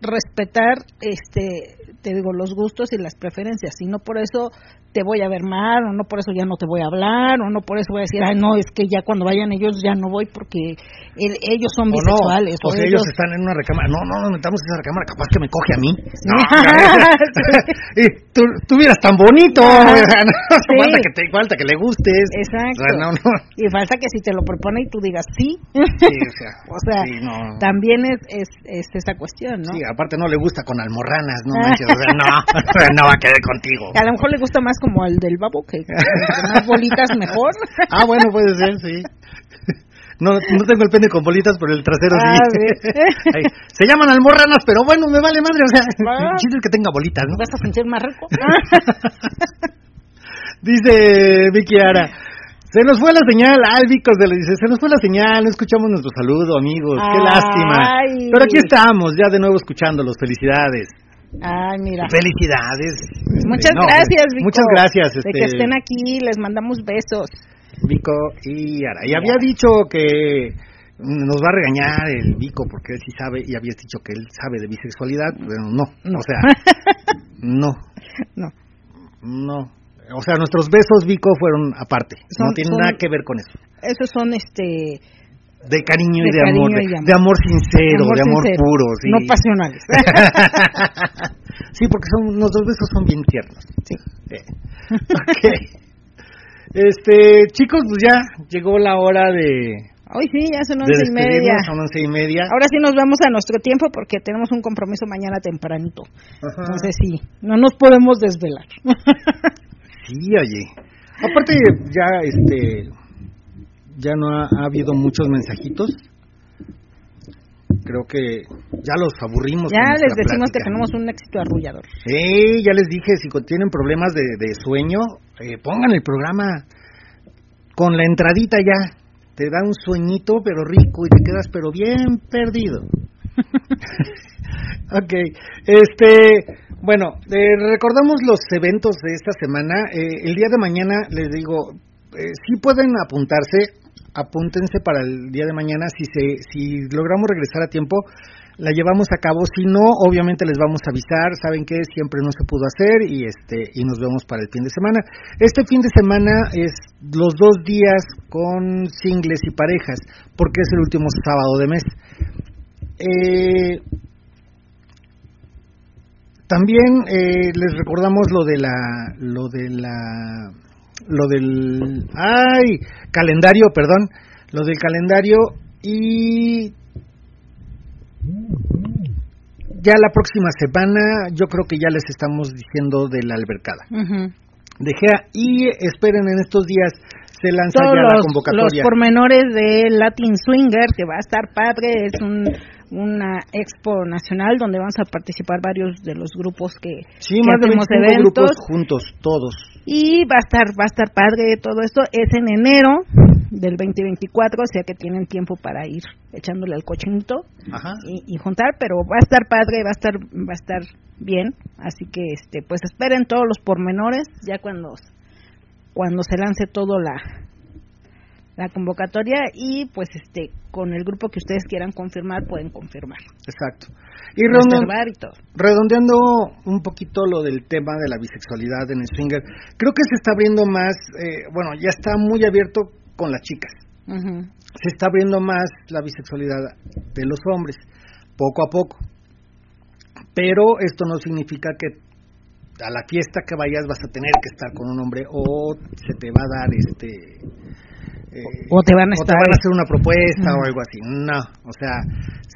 respetar este te digo los gustos y las preferencias y no por eso te voy a ver mal o no por eso ya no te voy a hablar o no por eso voy a decir ay no es que ya cuando vayan ellos ya no voy porque el- ellos son O no, bisexuales o sea, ellos están en una recámara. No, no, nos metamos en esa recámara, capaz que me coge a mí. No, y tú, tú vieras tan bonito. No Sí. falta, que te, falta que le gustes. exacto O sea, no, no. y falta que si te lo propone y tú digas sí Sí, o sea, o sea sí, no. también es, es es esa cuestión no Sí, aparte no le gusta con almorranas, no manches, o sea, no, no va a quedar contigo. a lo mejor le gusta más como al del babo que más bolitas mejor Ah, bueno, puede ser, sí. No, no tengo el pene con bolitas, pero el trasero Ah, sí. Ahí. Se llaman almorranas, pero bueno, me vale madre, o sea, Ah. el chiste es que tenga bolitas, ¿no? vas a sentir más rico Dice Vicky Ara. Se nos fue la señal, ay Vico se le dice, se nos fue la señal, no escuchamos nuestro saludo, amigos, qué Ay. lástima. Pero aquí estamos, ya de nuevo escuchándolos, felicidades. Ay, mira. Felicidades. Muchas No, gracias, Vico. Muchas gracias, De este, que estén aquí, les mandamos besos. Vico y Ara. Y había dicho que nos va a regañar el Vico porque él sí sabe, y habías dicho que él sabe de bisexualidad, pero no, No. o sea, no, no. no. O sea, nuestros besos, Vico, fueron aparte. no Son- tiene son- nada que ver con eso. Esos son este De cariño y De de, amor, cariño de, y de amor. de amor sincero, de amor sincero, puro, sí. no pasionales. sí, porque son nuestros besos son bien tiernos. Sí. Eh, ok. Este, chicos, pues ya llegó la hora de, Hoy sí, ya son once y media. son once y media. Ahora sí nos vamos a nuestro tiempo porque tenemos un compromiso mañana tempranito. Ajá. Entonces sí, no nos podemos desvelar. Sí, oye. Aparte, ya, este, ya no ha, ha habido muchos mensajitos. Creo que ya los aburrimos. ya les decimos que tenemos un éxito arrullador. Sí, ya les dije, si tienen problemas de, de sueño, eh, pongan el programa con la entradita ya. Te da un sueñito, pero rico, y te quedas, pero bien perdido. ok, este, bueno, eh, recordamos los eventos de esta semana. Eh, el día de mañana, les digo, eh, sí pueden apuntarse, apúntense para el día de mañana. Si, se, si logramos regresar a tiempo, la llevamos a cabo. Si no, obviamente les vamos a avisar. Saben que siempre no se pudo hacer y este y nos vemos para el fin de semana. Este fin de semana es los dos días con singles y parejas, porque es el último sábado de mes. Eh, también eh, les recordamos lo de la lo de la lo del ay calendario perdón lo del calendario y ya la próxima semana yo creo que ya les estamos diciendo de la albercada Ujú. de Gea y esperen en estos días se lanza Todos ya la los, los convocatoria pormenores de Latin Swinger, que va a estar padre, es un, una expo nacional donde vamos a participar varios de los grupos que, Sí, que más de hacemos 25 eventos grupos juntos, todos. y va a estar va a estar padre todo esto es en enero del 2024 o sea que tienen tiempo para ir echándole al cochinito Ajá. y, y juntar pero va a estar padre va a estar va a estar bien así que este pues esperen todos los pormenores ya cuando cuando se lance todo la la convocatoria y pues este con el grupo que ustedes quieran confirmar pueden confirmar Exacto. Y redondeando, y todo redondeando un poquito lo del tema de la bisexualidad en el swinger, creo que se está abriendo más, eh, bueno, ya está muy abierto con las chicas. Se está abriendo más la bisexualidad de los hombres, poco a poco. Pero esto no significa que a la fiesta que vayas vas a tener que estar con un hombre o se te va a dar este eh, O te van a o estar- van a hacer una propuesta o algo así. No, o sea,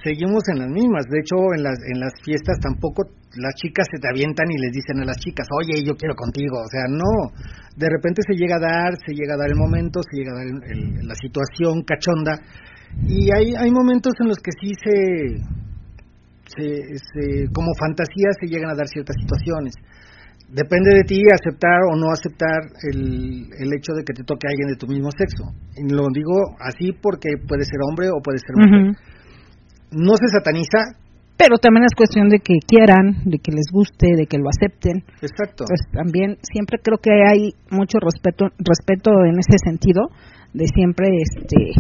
seguimos en las mismas. De hecho, en las en las fiestas tampoco las chicas se te avientan y les dicen a las chicas, "Oye, yo quiero contigo." O sea, no. De repente se llega a dar, se llega a dar el momento, se llega a dar el- el- la situación cachonda y hay hay momentos en los que sí se se, se- como fantasía se llegan a dar ciertas situaciones. Depende de ti aceptar o no aceptar el, el hecho de que te toque a alguien de tu mismo sexo. Y lo digo así porque puede ser hombre o puede ser mujer. No se sataniza, pero también es cuestión de que quieran de que les guste de que lo acepten exacto. pues también siempre creo que hay mucho respeto respeto en ese sentido de siempre este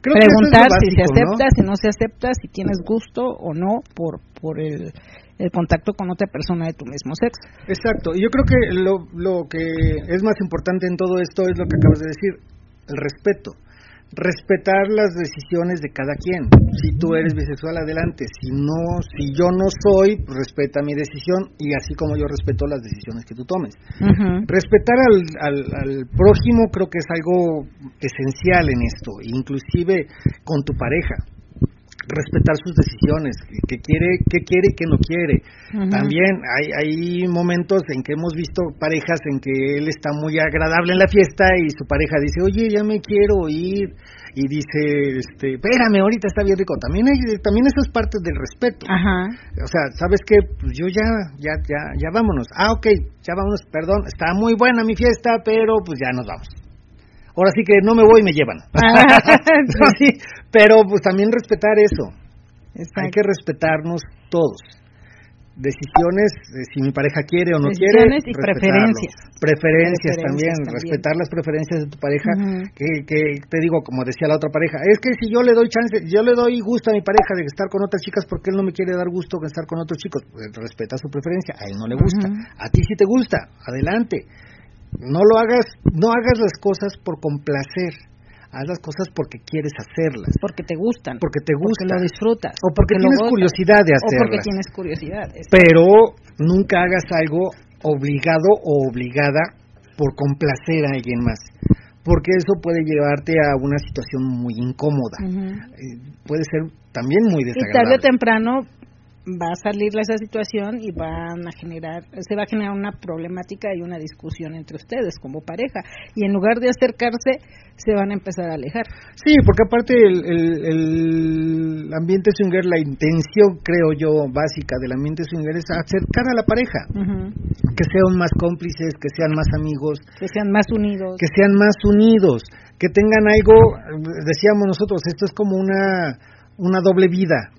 Creo es preguntar si se acepta, si no se acepta, si tienes gusto o no por por el, el contacto con otra persona de tu mismo sexo. Exacto, y yo creo que lo, lo que es más importante en todo esto es lo que acabas de decir, el respeto. Respetar las decisiones de cada quien. Si tú eres bisexual, adelante. Si no, si yo no soy, respeta mi decisión y así como yo respeto las decisiones que tú tomes. Respetar al, al, al prójimo creo que es algo esencial en esto, inclusive con tu pareja. Respetar sus decisiones, que quiere, que quiere y que no quiere. También hay, hay momentos en que hemos visto parejas en que él está muy agradable en la fiesta y su pareja dice, oye, ya me quiero ir. Y dice, este, espérame, ahorita está bien rico. También hay, también eso es parte del respeto. Ajá. O sea, ¿sabes qué? Pues yo ya, ya, ya, ya vámonos. Ah, ok, ya vámonos, perdón, está muy buena mi fiesta, pero pues ya nos vamos. Ahora sí que no me voy y me llevan. No, sí, pero pues también respetar eso. Hay que respetarnos todos. Decisiones, eh, si mi pareja quiere o no quiere. Decisiones y respetarlo. preferencias. Preferencias, Preferencias también, también. respetar las preferencias de tu pareja. Que, que te digo, como decía la otra pareja, es que si yo le doy chance, yo le doy gusto a mi pareja de estar con otras chicas porque él no me quiere dar gusto de estar con otros chicos, pues respeta su preferencia, a él no le gusta, a ti sí te gusta, adelante. No lo hagas, no hagas las cosas por complacer, haz las cosas porque quieres hacerlas, porque te gustan. porque te Porque gusta, lo disfrutas. o porque, tienes gozas, curiosidad de O porque hacerlas. tienes curiosidad. Pero nunca hagas algo obligado o obligada por complacer a alguien más, porque eso puede llevarte a una situación muy incómoda. Eh, puede ser también muy Y tarde desagradable. o temprano va a salir esa situación y van a generar, se va a generar una problemática y una discusión entre ustedes como pareja. Y en lugar de acercarse, se van a empezar a alejar. Sí, porque aparte el, el- el ambiente swinger, la intención, creo yo, básica del ambiente swinger es acercar a la pareja, que sean más cómplices, que sean más amigos, Que sean más unidos. que sean más unidos, que tengan algo, decíamos nosotros, esto es como una, una doble vida.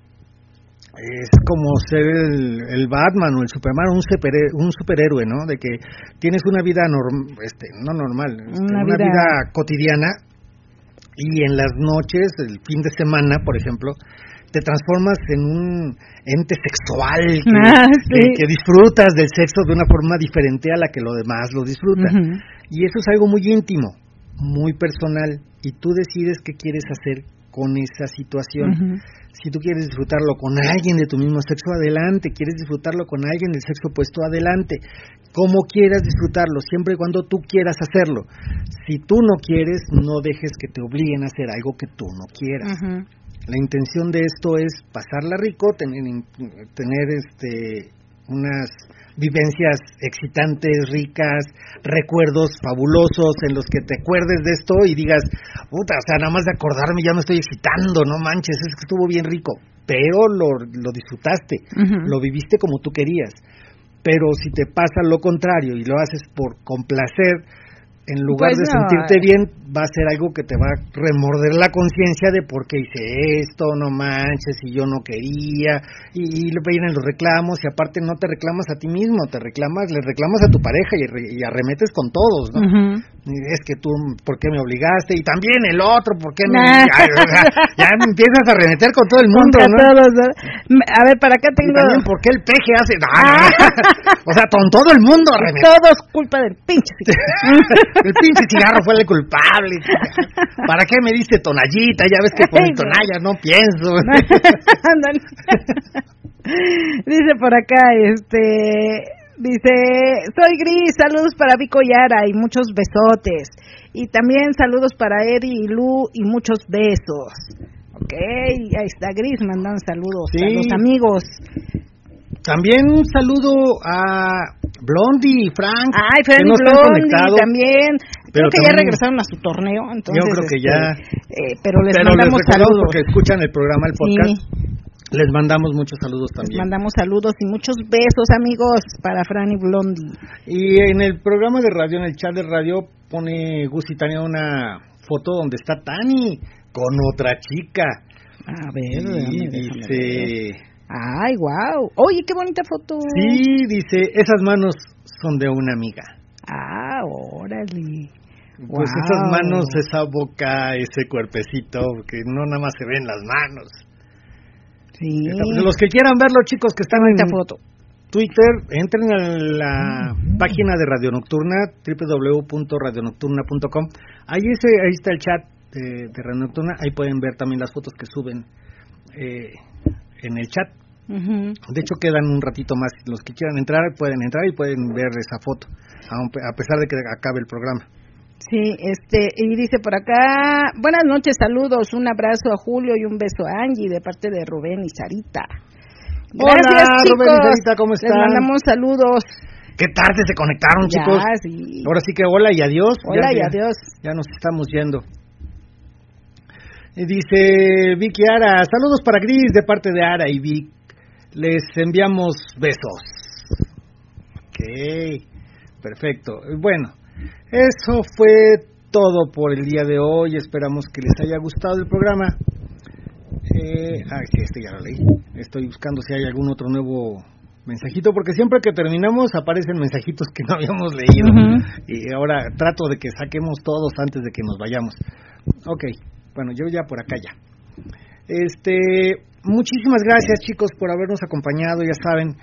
Es como ser el, el Batman o el Superman, un, superhe- un superhéroe, ¿no? De que tienes una vida norm, este, no normal, este, Una una, vida- vida... cotidiana y en las noches, el fin de semana, por ejemplo, te transformas en un ente sexual que, Ah, que- sí. que disfrutas del sexo de una forma diferente a la que lo demás lo disfrutan. Ujú. Y eso es algo muy íntimo, muy personal, y tú decides qué quieres hacer con esa situación. Si tú quieres disfrutarlo con alguien de tu mismo sexo, adelante. Quieres disfrutarlo con alguien del sexo opuesto, adelante. Como quieras disfrutarlo, siempre y cuando tú quieras hacerlo. Si tú no quieres, no dejes que te obliguen a hacer algo que tú no quieras. La intención de esto es pasarla rico, tener, tener este, unas vivencias excitantes, ricas, recuerdos fabulosos en los que te acuerdes de esto y digas, puta, o sea, nada más de acordarme ya me estoy excitando, no manches, es que estuvo bien rico. pero lo, lo disfrutaste, lo viviste como tú querías. Pero si te pasa lo contrario y lo haces por complacer, en lugar Pues de no, sentirte eh. bien, va a ser algo que te va a remorder la conciencia de por qué hice esto, no manches, y yo no quería, y, y le vienen los reclamos, y aparte no te reclamas a ti mismo, te reclamas, le reclamas a tu pareja y, re- y arremetes con todos, ¿no? Es que tú, ¿por qué me obligaste? Y también el otro, ¿por qué me.? Nah. Ya, ya empiezas a arremeter con todo el mundo, ¿no? todos, ¿no? A ver, para acá Y tengo... también, ¿por qué el peje hace.? Ah, o sea, con todo el mundo arremeter. Todo es culpa del pinche. El pinche cigarro fue el culpable. ¿Para qué me diste tonallita? Ya ves que por mi tonalla no pienso. Dice por acá, este, dice, soy Gris, saludos para Vico Yara y muchos besotes. Y también saludos para Eddie y Lu y muchos besos. Ok, ahí está Gris, mandan saludos a los amigos. También un saludo a Blondie y Frank. Ay, Freddy no Blondie también. Creo que ya regresaron a su torneo, entonces. Yo creo que ya. eh, pero les Pero les mandamos recordamos saludos. porque escuchan el programa, el podcast. Sí. Les mandamos muchos saludos Les también. mandamos saludos y muchos besos, amigos, para Fran y Blondie. Y en el programa de radio, en el chat de radio, pone Gus y Tania una foto donde está Tani con otra chica. A ver, Y déjame, déjame ver. dice, Ay, wow. Oye, qué bonita foto. sí, dice, esas manos son de una amiga. Ah, órale. Pues Wow. esas manos, esa boca, ese cuerpecito, que no nada más se ven las manos. Sí. Pues, los que quieran verlo, chicos, que están en foto. Twitter, entren a la página de Radio Nocturna, www.radionocturna.com. Ahí, ese, ahí está el chat de, de Radio Nocturna, ahí pueden ver también las fotos que suben eh, en el chat. Ujú. De hecho, quedan un ratito más. Los que quieran entrar pueden entrar y pueden ver esa foto, a pesar de que acabe el programa. Sí, este, y dice por acá, buenas noches, saludos, un abrazo a Julio y un beso a Angie de parte de Rubén y Sarita. Hola, Gracias, Rubén y. Sarita, ¿cómo Les están? mandamos saludos. ¿Qué tarde se conectaron, Ya, chicos? sí. Ahora sí que hola y adiós. Hola Ya- y ya- adiós. Ya nos estamos yendo. Y dice Vicky Ara, saludos para Gris de parte de Ara y Vic. Les enviamos besos. Ok, perfecto. Bueno, eso fue todo por el día de hoy. Esperamos que les haya gustado el programa. Eh, ah, sí, este ya lo leí. Estoy buscando si hay algún otro nuevo mensajito, porque siempre que terminamos aparecen mensajitos que no habíamos leído. Y ahora trato de que saquemos todos antes de que nos vayamos. Ok, bueno, yo ya por acá ya. Este, muchísimas gracias chicos por habernos acompañado, ya saben,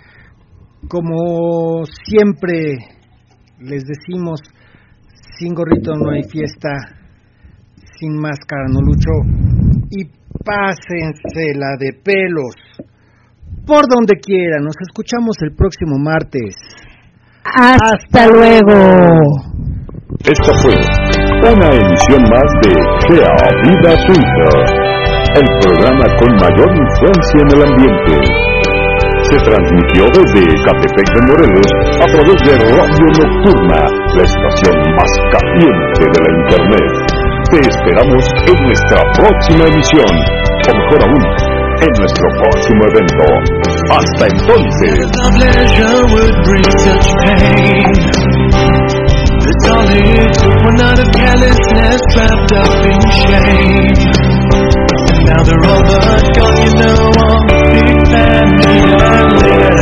como siempre les decimos, sin gorrito no hay fiesta, sin máscara no lucho, y pásensela de pelos por donde quiera. Nos escuchamos el próximo martes. Hasta luego. Esta fue una emisión más de Gea Vida Swinger, el programa con mayor influencia en el ambiente. Se transmitió desde Catepec de Morelos a través de Radio Nocturna, la estación más caliente de la Internet. Te esperamos en nuestra próxima emisión, o mejor aún, en nuestro próximo evento. Hasta entonces. Now they're all but gone, you know. let me